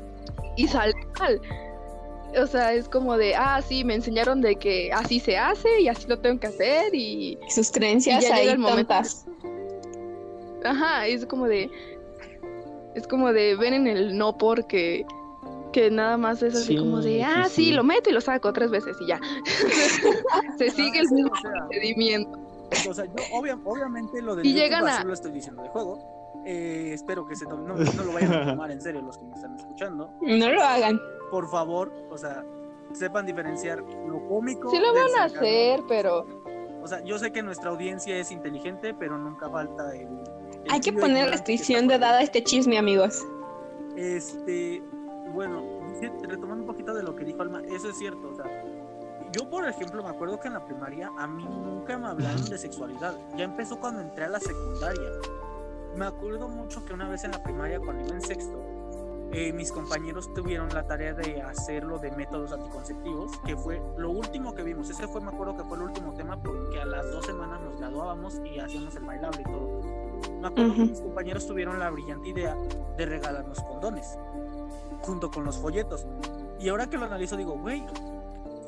y sale mal. O sea, es como de, ah, sí, me enseñaron de que así se hace y así lo tengo que hacer y, Sus creencias Y ya llega ahí el momento tontas. ajá, es como de, es como de, ven en el no porque, que nada más es así Sí, como de, ah, sí, sí. lo meto y lo saco tres veces y ya. <laughs> se sigue el mismo o sea, procedimiento. O sea, yo obvia- obviamente lo del Y llegan a- lo estoy diciendo de juego. Eh, espero que se no, no lo vayan a tomar en serio los que me están escuchando. <laughs> No lo hagan. Por favor, o sea, sepan diferenciar lo cómico. Sí lo van a hacer, pero O sea, yo sé que nuestra audiencia es inteligente, pero nunca falta el. el Hay que poner restricción de edad a este chisme, amigos. Este, bueno, dice- retomando un poquito de lo que dijo Alma, eso es cierto, o sea, yo por ejemplo me acuerdo que en la primaria a mí nunca me hablaron de sexualidad, ya empezó cuando entré a la secundaria. Me acuerdo mucho que una vez en la primaria cuando iba en sexto, eh, mis compañeros tuvieron la tarea de hacerlo de métodos anticonceptivos, que fue lo último que vimos. Ese fue, me acuerdo que fue el último tema porque a las dos semanas nos graduábamos y hacíamos el bailable y todo. Me acuerdo que Ujú. mis compañeros tuvieron la brillante idea de regalarnos condones, junto con los folletos. Y ahora que lo analizo digo, güey,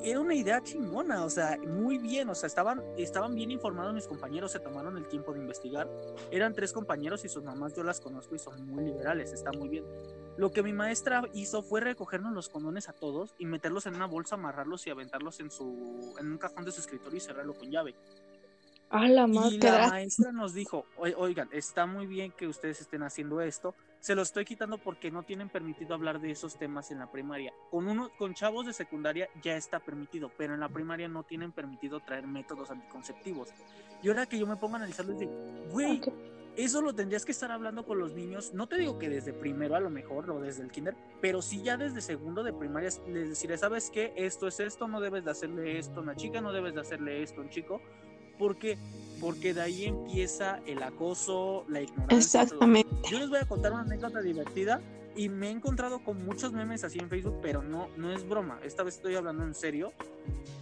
era una idea chingona, o sea, muy bien, o sea, estaban, estaban bien informados mis compañeros, se tomaron el tiempo de investigar. Eran tres compañeros y sus mamás yo las conozco y son muy liberales, está muy bien. Lo que mi maestra hizo fue recogernos los condones a todos y meterlos en una bolsa, amarrarlos y aventarlos en su en un cajón de su escritorio y cerrarlo con llave. a la Y la maestra nos dijo, "Oi- oigan, está muy bien que ustedes estén haciendo esto, se lo estoy quitando porque no tienen permitido hablar de esos temas en la primaria. Con uno, con chavos de secundaria ya está permitido, pero en la primaria no tienen permitido traer métodos anticonceptivos. Y ahora que yo me pongo a analizarlo, de, güey. Eso lo tendrías que estar hablando con los niños, no te digo que desde primero a lo mejor o desde el kinder, pero sí ya desde segundo de primaria les deciré, ¿sabes qué? Esto es esto, no debes de hacerle esto a una chica, no debes de hacerle esto a un chico, porque porque de ahí empieza el acoso, la ignorancia. todo. Exactamente. Yo les voy a contar una anécdota divertida y me he encontrado con muchos memes así en Facebook, pero no, no es broma. Esta vez estoy hablando en serio.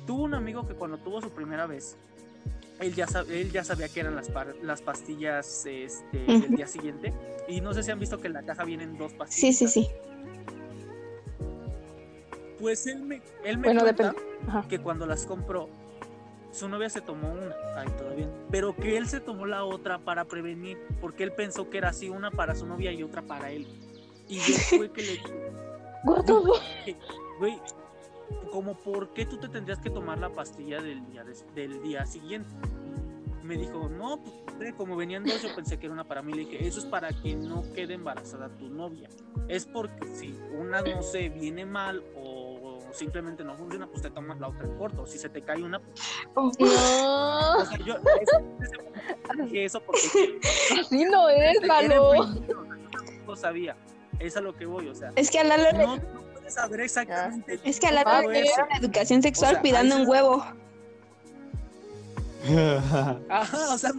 Tuvo un amigo que cuando tuvo su primera vez, él ya, él ya sabía que eran las, las pastillas este, del día siguiente. Y no sé si han visto que en la caja vienen dos Sí, pastillas. sí, sí. Pues él me, él me Bueno, cuenta que cuando las compró, su novia se tomó una, ay, todo bien, pero que él se tomó la otra para prevenir, porque él pensó que era así, una para su novia y otra para él. Y yo fue que le <laughs> güey, como por qué tú te tendrías que tomar la pastilla del día, des- del día siguiente. Me dijo, no, pues como venían dos, yo pensé que era una para mí. Le dije, eso es para que no quede embarazada tu novia. Es porque si una, no sé, viene mal o simplemente no funciona, pues te tomas la otra en corto. Si se te cae una, pues, No, <laughs> o sea, yo eso- eso porque <laughs> así no es, era Lalo. emprendedor, o sea, yo tampoco sabía. Es a lo que voy, o sea, Es que a Lalo le, no, no saber exactamente. es que a le eso. dieron educación sexual O sea, cuidando ahí un huevo. Ajá, o sea,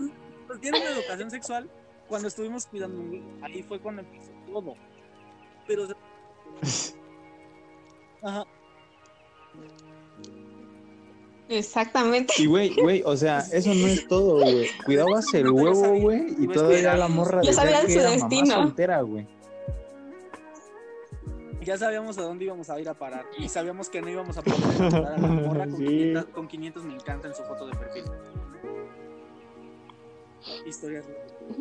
pues tienen una educación sexual cuando estuvimos cuidando un niño. Ahí fue cuando empezó todo. Pero. Ajá. Exactamente. Y güey, güey, o sea, eso no es todo, güey. Cuidabas el huevo, sabía, güey, y a todavía la morra sabían que su destino. mamá soltera, güey. Ya sabíamos a dónde íbamos a ir a parar. Y sabíamos que no íbamos a poder encontrar a la <laughs> morra con, Sí. 500, con 500 me encanta en su foto de perfil. Historias.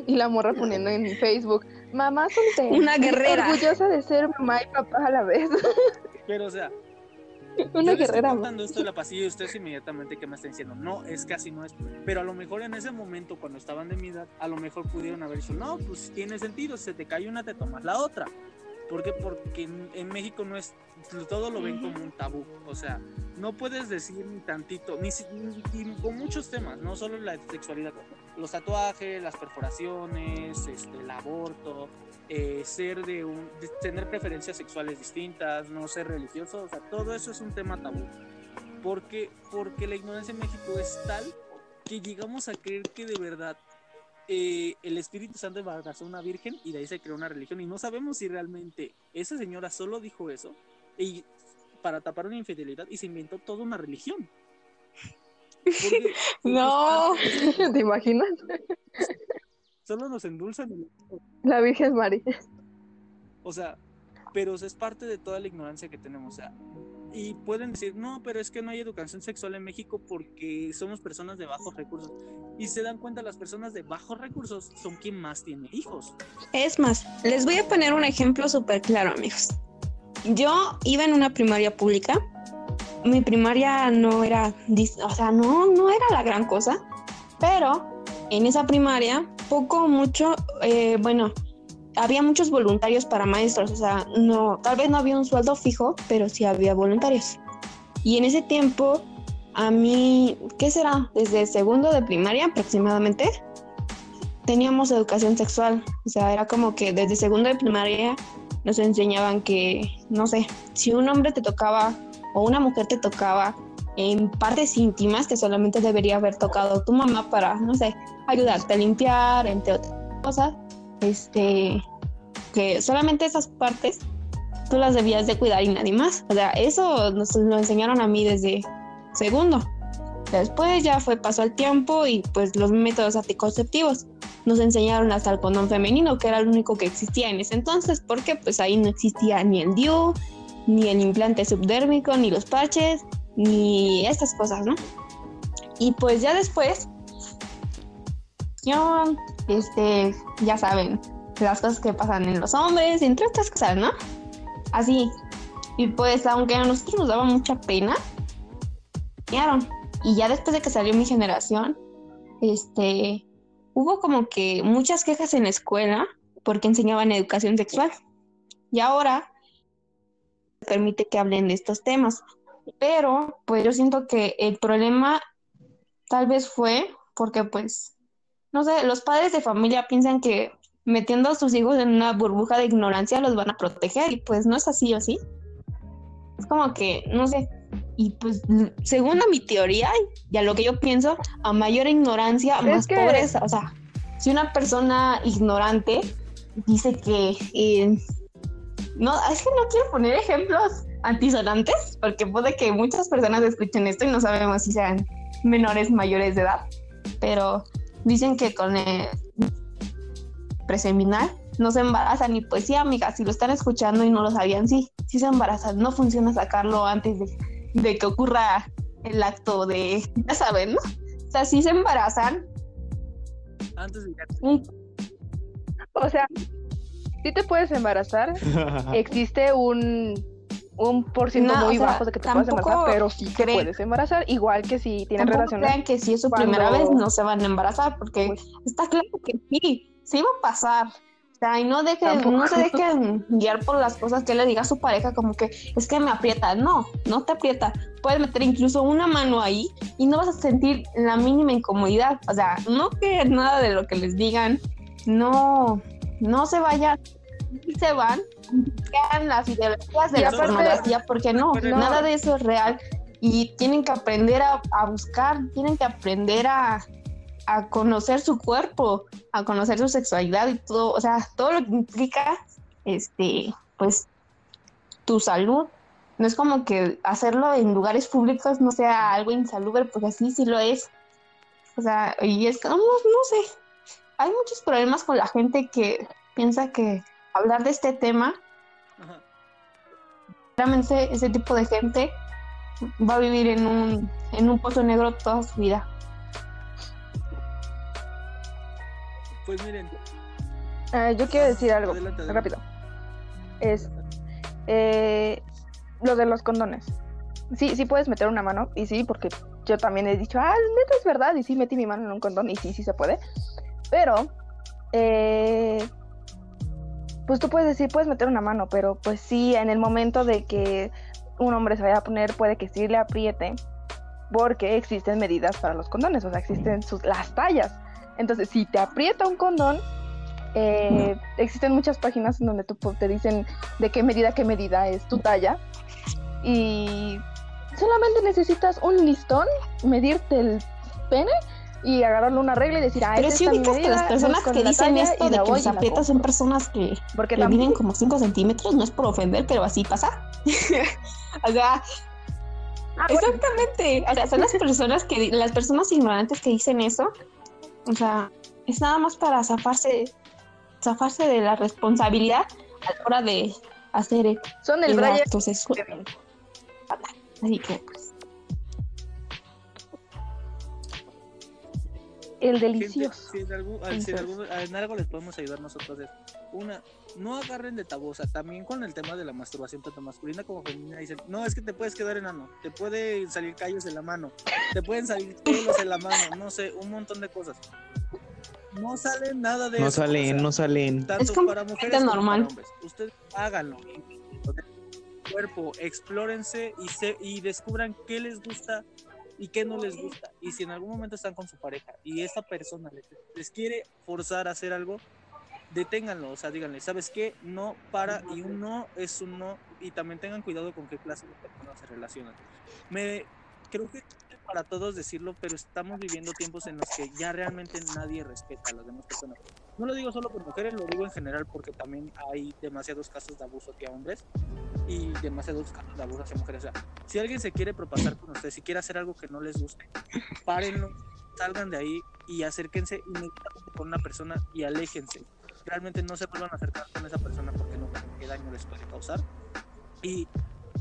Y la morra poniendo en Facebook, mamá soltera. Una guerrera. Orgullosa de ser mamá y papá a la vez. <laughs> Pero, o sea, Una yo le estoy guerrera. contando esto de la pastilla y ustedes inmediatamente que me están diciendo, no, es así no es. Pero a lo mejor en ese momento, cuando estaban de mi edad, a lo mejor pudieron haber dicho, no, pues tiene sentido, si se te cae una, te tomas la otra. ¿Por qué? Porque en, en México no es, todo lo ven como un tabú. O sea, no puedes decir ni tantito, ni, si- ni- ni con muchos temas, no solo la sexualidad, los tatuajes, las perforaciones, este, el aborto, eh, ser de un, de tener preferencias sexuales distintas, no ser religioso, o sea, todo eso es un tema tabú. Porque, porque la ignorancia en México es tal que llegamos a creer que de verdad eh, el Espíritu Santo embarazó a una virgen y de ahí se creó una religión y no sabemos si realmente esa señora solo dijo eso y para tapar una infidelidad y se inventó toda una religión. Porque, <laughs> No. <laughs> ¿Te imaginas? Solo nos endulzan. el- La Virgen María. O sea, pero es parte de toda la ignorancia que tenemos. O sea, y pueden decir, no, pero es que no hay educación sexual en México porque somos personas de bajos recursos. Y se dan cuenta, las personas de bajos recursos son quien más tiene hijos. Es más, les voy a poner un ejemplo súper claro, amigos. Yo iba en una primaria pública. Mi primaria no era, o sea, no, no era la gran cosa, pero en esa primaria, poco o mucho, eh, bueno, había muchos voluntarios para maestros, o sea, no, tal vez no había un sueldo fijo, pero sí había voluntarios. Y en ese tiempo, a mí, ¿qué será? Desde segundo de primaria aproximadamente, teníamos educación sexual. O sea, era como que desde segundo de primaria nos enseñaban que, no sé, si un hombre te tocaba o una mujer te tocaba en partes íntimas que solamente debería haber tocado tu mamá para, no sé, ayudarte a limpiar, entre otras cosas, este, que solamente esas partes tú las debías de cuidar y nadie más. O sea, eso nos lo enseñaron a mí desde segundo. Después ya fue, pasó el tiempo y pues los métodos anticonceptivos nos enseñaron hasta el condón femenino, que era el único que existía en ese entonces, porque pues ahí no existía ni el DIU, ni el implante subdérmico, ni los parches, ni estas cosas, ¿no? Y pues ya después, este, ya saben, las cosas que pasan en los hombres, entre otras cosas, ¿no? Así. Y pues aunque a nosotros nos daba mucha pena. Y ya después de que salió mi generación, este, hubo como que muchas quejas en la escuela porque enseñaban educación sexual. Y ahora permite que hablen de estos temas. Pero pues yo siento que el problema tal vez fue porque pues, no sé, los padres de familia piensan que metiendo a sus hijos en una burbuja de ignorancia los van a proteger y pues no es así o sí. Es como que, no sé, y pues según a mi teoría y a lo que yo pienso, a mayor ignorancia, más que- pobreza. O sea, si una persona ignorante dice que... eh, no, es que no quiero poner ejemplos antisonantes, porque puede que muchas personas escuchen esto y no sabemos si sean menores, mayores de edad, pero dicen que con el preseminal no se embarazan y pues sí, amigas, si lo están escuchando y no lo sabían, sí, sí se embarazan, no funciona sacarlo antes de, de que ocurra el acto de, ya saben, ¿no? O sea, sí se embarazan, Antes de O sea, si te puedes embarazar, <laughs> existe un, un por ciento No, o muy sea, bajo de que te tampoco embarazar, pero sí te puedes embarazar, igual que si tampoco relaciones. crean que si es su cuando- primera vez no se van a embarazar, porque Pues- está claro que sí, sí va a pasar. O sea, y no dejen, Tampoco. no se <laughs> dejen guiar por las cosas que le diga a su pareja, como que es que me aprieta. No, no te aprieta. Puedes meter incluso una mano ahí y no vas a sentir la mínima incomodidad. O sea, no que nada de lo que les digan, no, no se vayan, se van, las ideologías de Y la aparte- pornografía, porque no, nada de eso es real. Y tienen que aprender a, a buscar, tienen que aprender a, a conocer su cuerpo, a conocer su sexualidad y todo, o sea, todo lo que implica, este, pues, tu salud. No es como que hacerlo en lugares públicos no sea algo insalubre, porque así sí lo es. O sea, y es como, no sé, hay muchos problemas con la gente que piensa que hablar de este tema, Ajá. realmente ese tipo de gente va a vivir en un, en un pozo negro toda su vida. Pues miren, Eh, yo quiero decir algo Adelante, adelante. rápido. Es eh, lo de los condones. Sí, sí puedes meter una mano, y sí, porque yo también he dicho, ah, neta es verdad, y sí metí mi mano en un condón, y sí, sí se puede. Pero, eh, pues tú puedes decir, puedes meter una mano, pero pues sí, en el momento de que un hombre se vaya a poner, puede que sí le apriete, porque existen medidas para los condones, o sea, existen sus, las tallas. Entonces, si te aprieta un condón, eh, existen muchas páginas en donde tú pu- te dicen de qué medida, qué medida es tu talla. Y solamente necesitas un listón, medirte el pene y agarrarle una regla y decir, ah, Pero es si ubicas que las personas que la dicen esto de que la aprietas son personas que Porque miden también, como 5 centímetros, no es por ofender, pero así pasa. <laughs> o sea, Exactamente. O sea, son las <laughs> personas que, las personas ignorantes que dicen eso. O sea, es nada más para zafarse, zafarse de la responsabilidad a la hora de hacer Son el el Brian. acto sexual. Así que, pues, El Gente, delicioso. si en, algún- si en algún- en algo les podemos ayudar nosotros es, una, no agarren de tabú, o sea, también con el tema de la masturbación, tanto masculina como femenina, dicen, no, es que te puedes quedar enano, te pueden salir callos en la mano, te pueden salir pelos en la mano, no sé, un montón de cosas. No sale nada de No eso. o salen, sea, no salen. tanto Es para como normal. para hombres. Ustedes háganlo. Cuerpo, explórense y, se, y descubran qué les gusta y qué no les gusta. Y si en algún momento están con su pareja y esa persona les, les quiere forzar a hacer algo, deténganlo. O sea, díganle, ¿sabes qué? No para y un no es un no. Y también tengan cuidado con qué clase de personas se relacionan. Me creo que para todos decirlo, pero estamos viviendo tiempos en los que ya realmente nadie respeta a las demás personas. No lo digo solo por mujeres, lo digo en general porque también hay demasiados casos de abuso hacia hombres y demasiados casos de abuso hacia mujeres. O sea, si alguien se quiere propasar con ustedes, si quiere hacer algo que no les guste, párenlo, salgan de ahí y acérquense inmediatamente con una persona y aléjense. Realmente no se vuelvan a acercar con esa persona porque no qué daño les puede causar. Y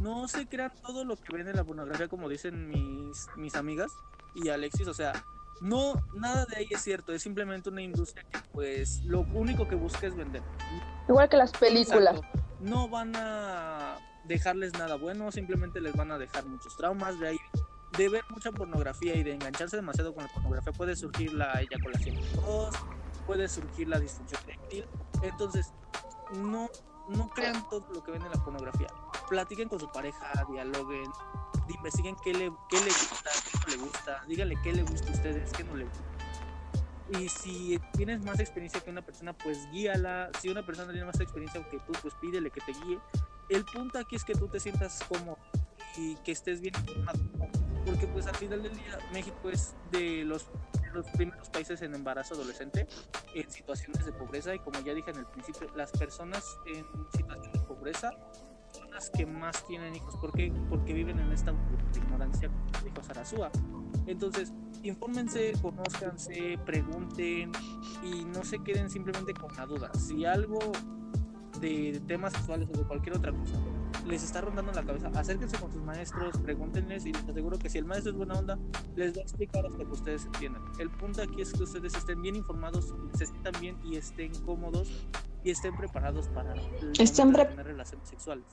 no se crean todo lo que ven en la pornografía, como dicen mis, mis amigas y Alexis. O sea, no, nada de ahí es cierto. Es simplemente una industria que, pues, lo único que busca es vender. Igual que las películas. Exacto. No van a dejarles nada bueno, simplemente les van a dejar muchos traumas. De ahí, de ver mucha pornografía y de engancharse demasiado con la pornografía, puede surgir la eyaculación precoz, puede surgir la disfunción eréctil. Entonces, no, no crean todo lo que ven en la pornografía. Platiquen con su pareja, dialoguen, investiguen qué le, qué le gusta, qué no le gusta, díganle qué le gusta a ustedes, qué no le gusta. Y si tienes más experiencia que una persona, pues guíala. Si una persona tiene más experiencia que tú, pues pídele que te guíe. El punto aquí es que tú te sientas cómodo y que estés bien informado. Porque pues al final del día México es de los, de los primeros países en embarazo adolescente en situaciones de pobreza y como ya dije en el principio, las personas en situación de pobreza son las que más tienen hijos. ¿Por qué? Porque viven en esta ignorancia, como dijo Sarasúa. Entonces, infórmense, conózcanse, pregunten y no se queden simplemente con la duda. Si algo de temas sexuales o de cualquier otra cosa les está rondando la cabeza, acérquense con sus maestros, pregúntenles y les aseguro que si el maestro es buena onda, les va a explicar hasta que ustedes entiendan. El punto aquí es que ustedes estén bien informados, se sientan bien y estén cómodos y estén preparados para Estén pre- tener relaciones sexuales.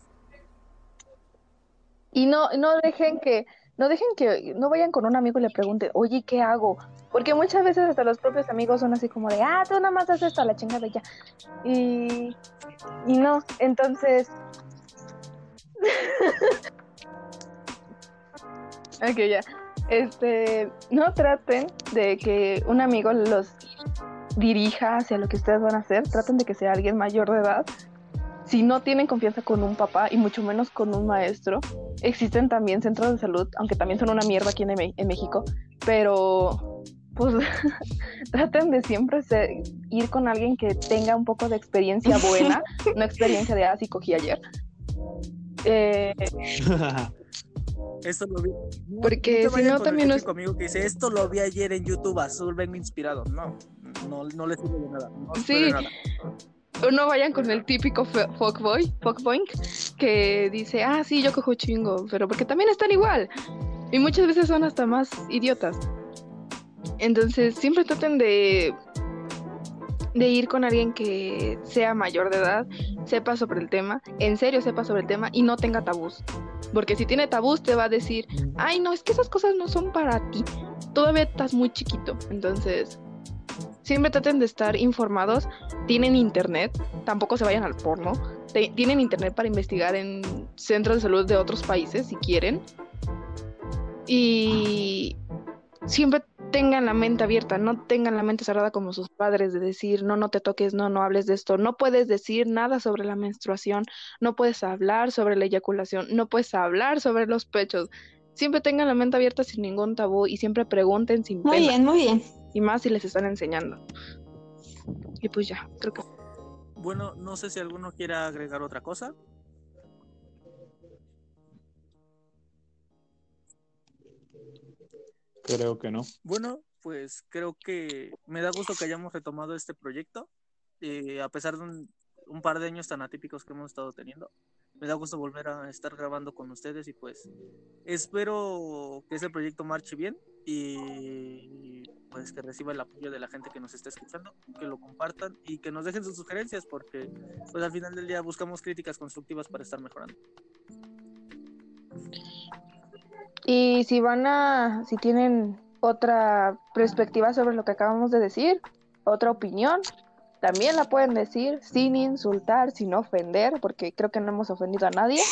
Y no, no dejen que, no dejen que, no vayan con un amigo y le pregunten, oye, ¿qué hago? Porque muchas veces hasta los propios amigos son así como de, ah, tú nada más haces esto a la chingada ya. Y, y no, entonces. <laughs> ok, ya. Este, no traten de que un amigo los dirija hacia lo que ustedes van a hacer. Traten de que sea alguien mayor de edad. Si no tienen confianza con un papá y mucho menos con un maestro, existen también centros de salud, aunque también son una mierda aquí en, en México, pero pues <laughs> traten de siempre ser- ir con alguien que tenga un poco de experiencia buena, <laughs> no experiencia de, ah, sí cogí ayer. Eh, Esto lo vi. Porque si no, también no es- típico amigo que dice, esto lo vi ayer en YouTube, azul, vengo inspirado. No, no, no le sirve de nada. No Sí. sirve de nada. No vayan con el típico fuckboy, fuckboink, que dice, ah, sí, yo cojo chingo, pero porque también están igual. Y muchas veces son hasta más idiotas. Entonces, siempre traten de, de ir con alguien que sea mayor de edad, sepa sobre el tema, en serio sepa sobre el tema y no tenga tabús. Porque si tiene tabús te va a decir, ay, no, es que esas cosas no son para ti. Todavía estás muy chiquito. Entonces, siempre traten de estar informados. Tienen internet, tampoco se vayan al porno. Tienen internet para investigar en centros de salud de otros países si quieren. Y siempre tengan la mente abierta, no tengan la mente cerrada como sus padres de decir, no, no te toques, no, no hables de esto, no puedes decir nada sobre la menstruación, no puedes hablar sobre la eyaculación, no puedes hablar sobre los pechos. Siempre tengan la mente abierta sin ningún tabú y siempre pregunten sin Muy pena. bien, muy bien. Y más si les están enseñando. Y pues ya, creo que Bueno, no sé si alguno quiera agregar otra cosa. Creo que no. Bueno, pues creo que me da gusto que hayamos retomado este proyecto, eh, a pesar de un, un par de años tan atípicos que hemos estado teniendo. Me da gusto volver a estar grabando con ustedes y pues espero que ese proyecto marche bien y pues que reciba el apoyo de la gente que nos está escuchando, que lo compartan y que nos dejen sus sugerencias porque pues al final del día buscamos críticas constructivas para estar mejorando. Y si van a, si tienen otra perspectiva sobre lo que acabamos de decir, otra opinión, también la pueden decir sin insultar, sin ofender, porque creo que no hemos ofendido a nadie. <laughs>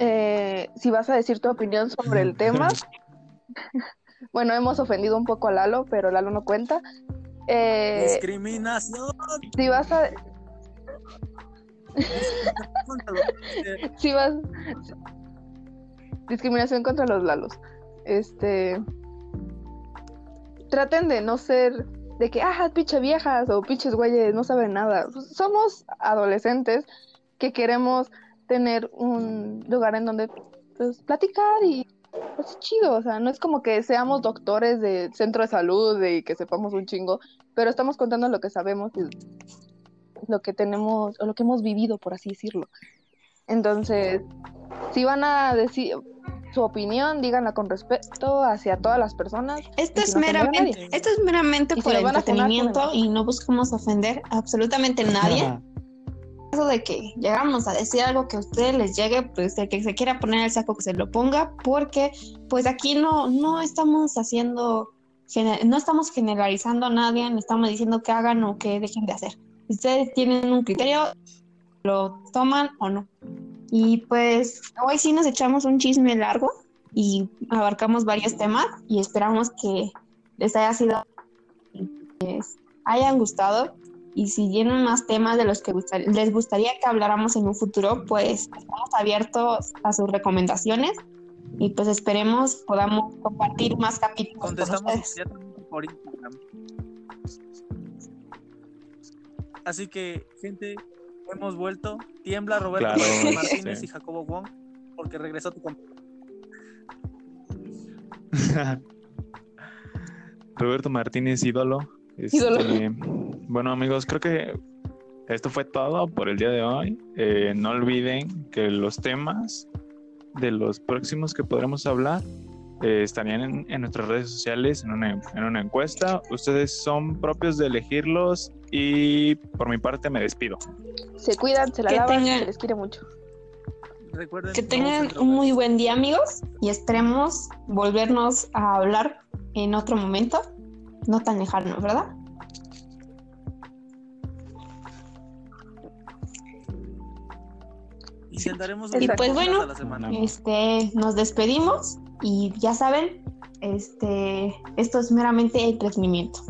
Eh, si vas a decir tu opinión sobre el tema, <laughs> bueno, hemos ofendido un poco a Lalo, pero Lalo no cuenta. Eh, Discriminación. si vas a, <laughs> si vas, discriminación contra los Lalos. Este, traten de no ser de que, ah, pinche viejas o pinches güeyes, no saben nada. Pues, somos adolescentes que queremos tener un lugar en donde pues, platicar y pues chido, o sea, no es como que seamos doctores de centro de salud y que sepamos un chingo, pero estamos contando lo que sabemos y lo que tenemos, o lo que hemos vivido, por así decirlo. Entonces, si van a decir su opinión, díganla con respeto hacia todas las personas. Esto es meramente, esto es meramente Y por a funar, entretenimiento pues, y no buscamos ofender a absolutamente nadie. Caso de que llegamos a decir algo que a ustedes les llegue, pues el que se quiera poner el saco que se lo ponga, porque pues aquí no, no estamos haciendo, no estamos generalizando a nadie, no estamos diciendo que hagan o que dejen de hacer. Ustedes tienen un criterio, lo toman o no. Y pues hoy sí nos echamos un chisme largo y abarcamos varios temas y esperamos que les haya sido les hayan gustado y si tienen más temas de los que gustar- les gustaría que habláramos en un futuro, pues estamos abiertos a sus recomendaciones y pues esperemos podamos compartir más capítulos con Contestamos ustedes. inmediatamente por Instagram. Así que, gente, hemos vuelto. Tiembla Roberto Claro, Martínez sí. y Jacobo Wong porque regresó tu compañero. <laughs> Roberto Martínez, ídolo. Ídolo. Bueno, amigos, creo que esto fue todo por el día de hoy. Eh, no olviden que los temas de los próximos que podremos hablar eh, estarían en, en nuestras redes sociales en una, en una encuesta. Ustedes son propios de elegirlos y por mi parte me despido. Se cuidan, se la Que lavan, tengan- se les quiere mucho. Recuerden Que tengan un muy buen día amigos y esperemos volvernos a hablar en otro momento, no tan lejano, ¿verdad? Intentaremos Y pues bueno, a la semana. Este, nos despedimos y ya saben, este, esto es meramente entretenimiento.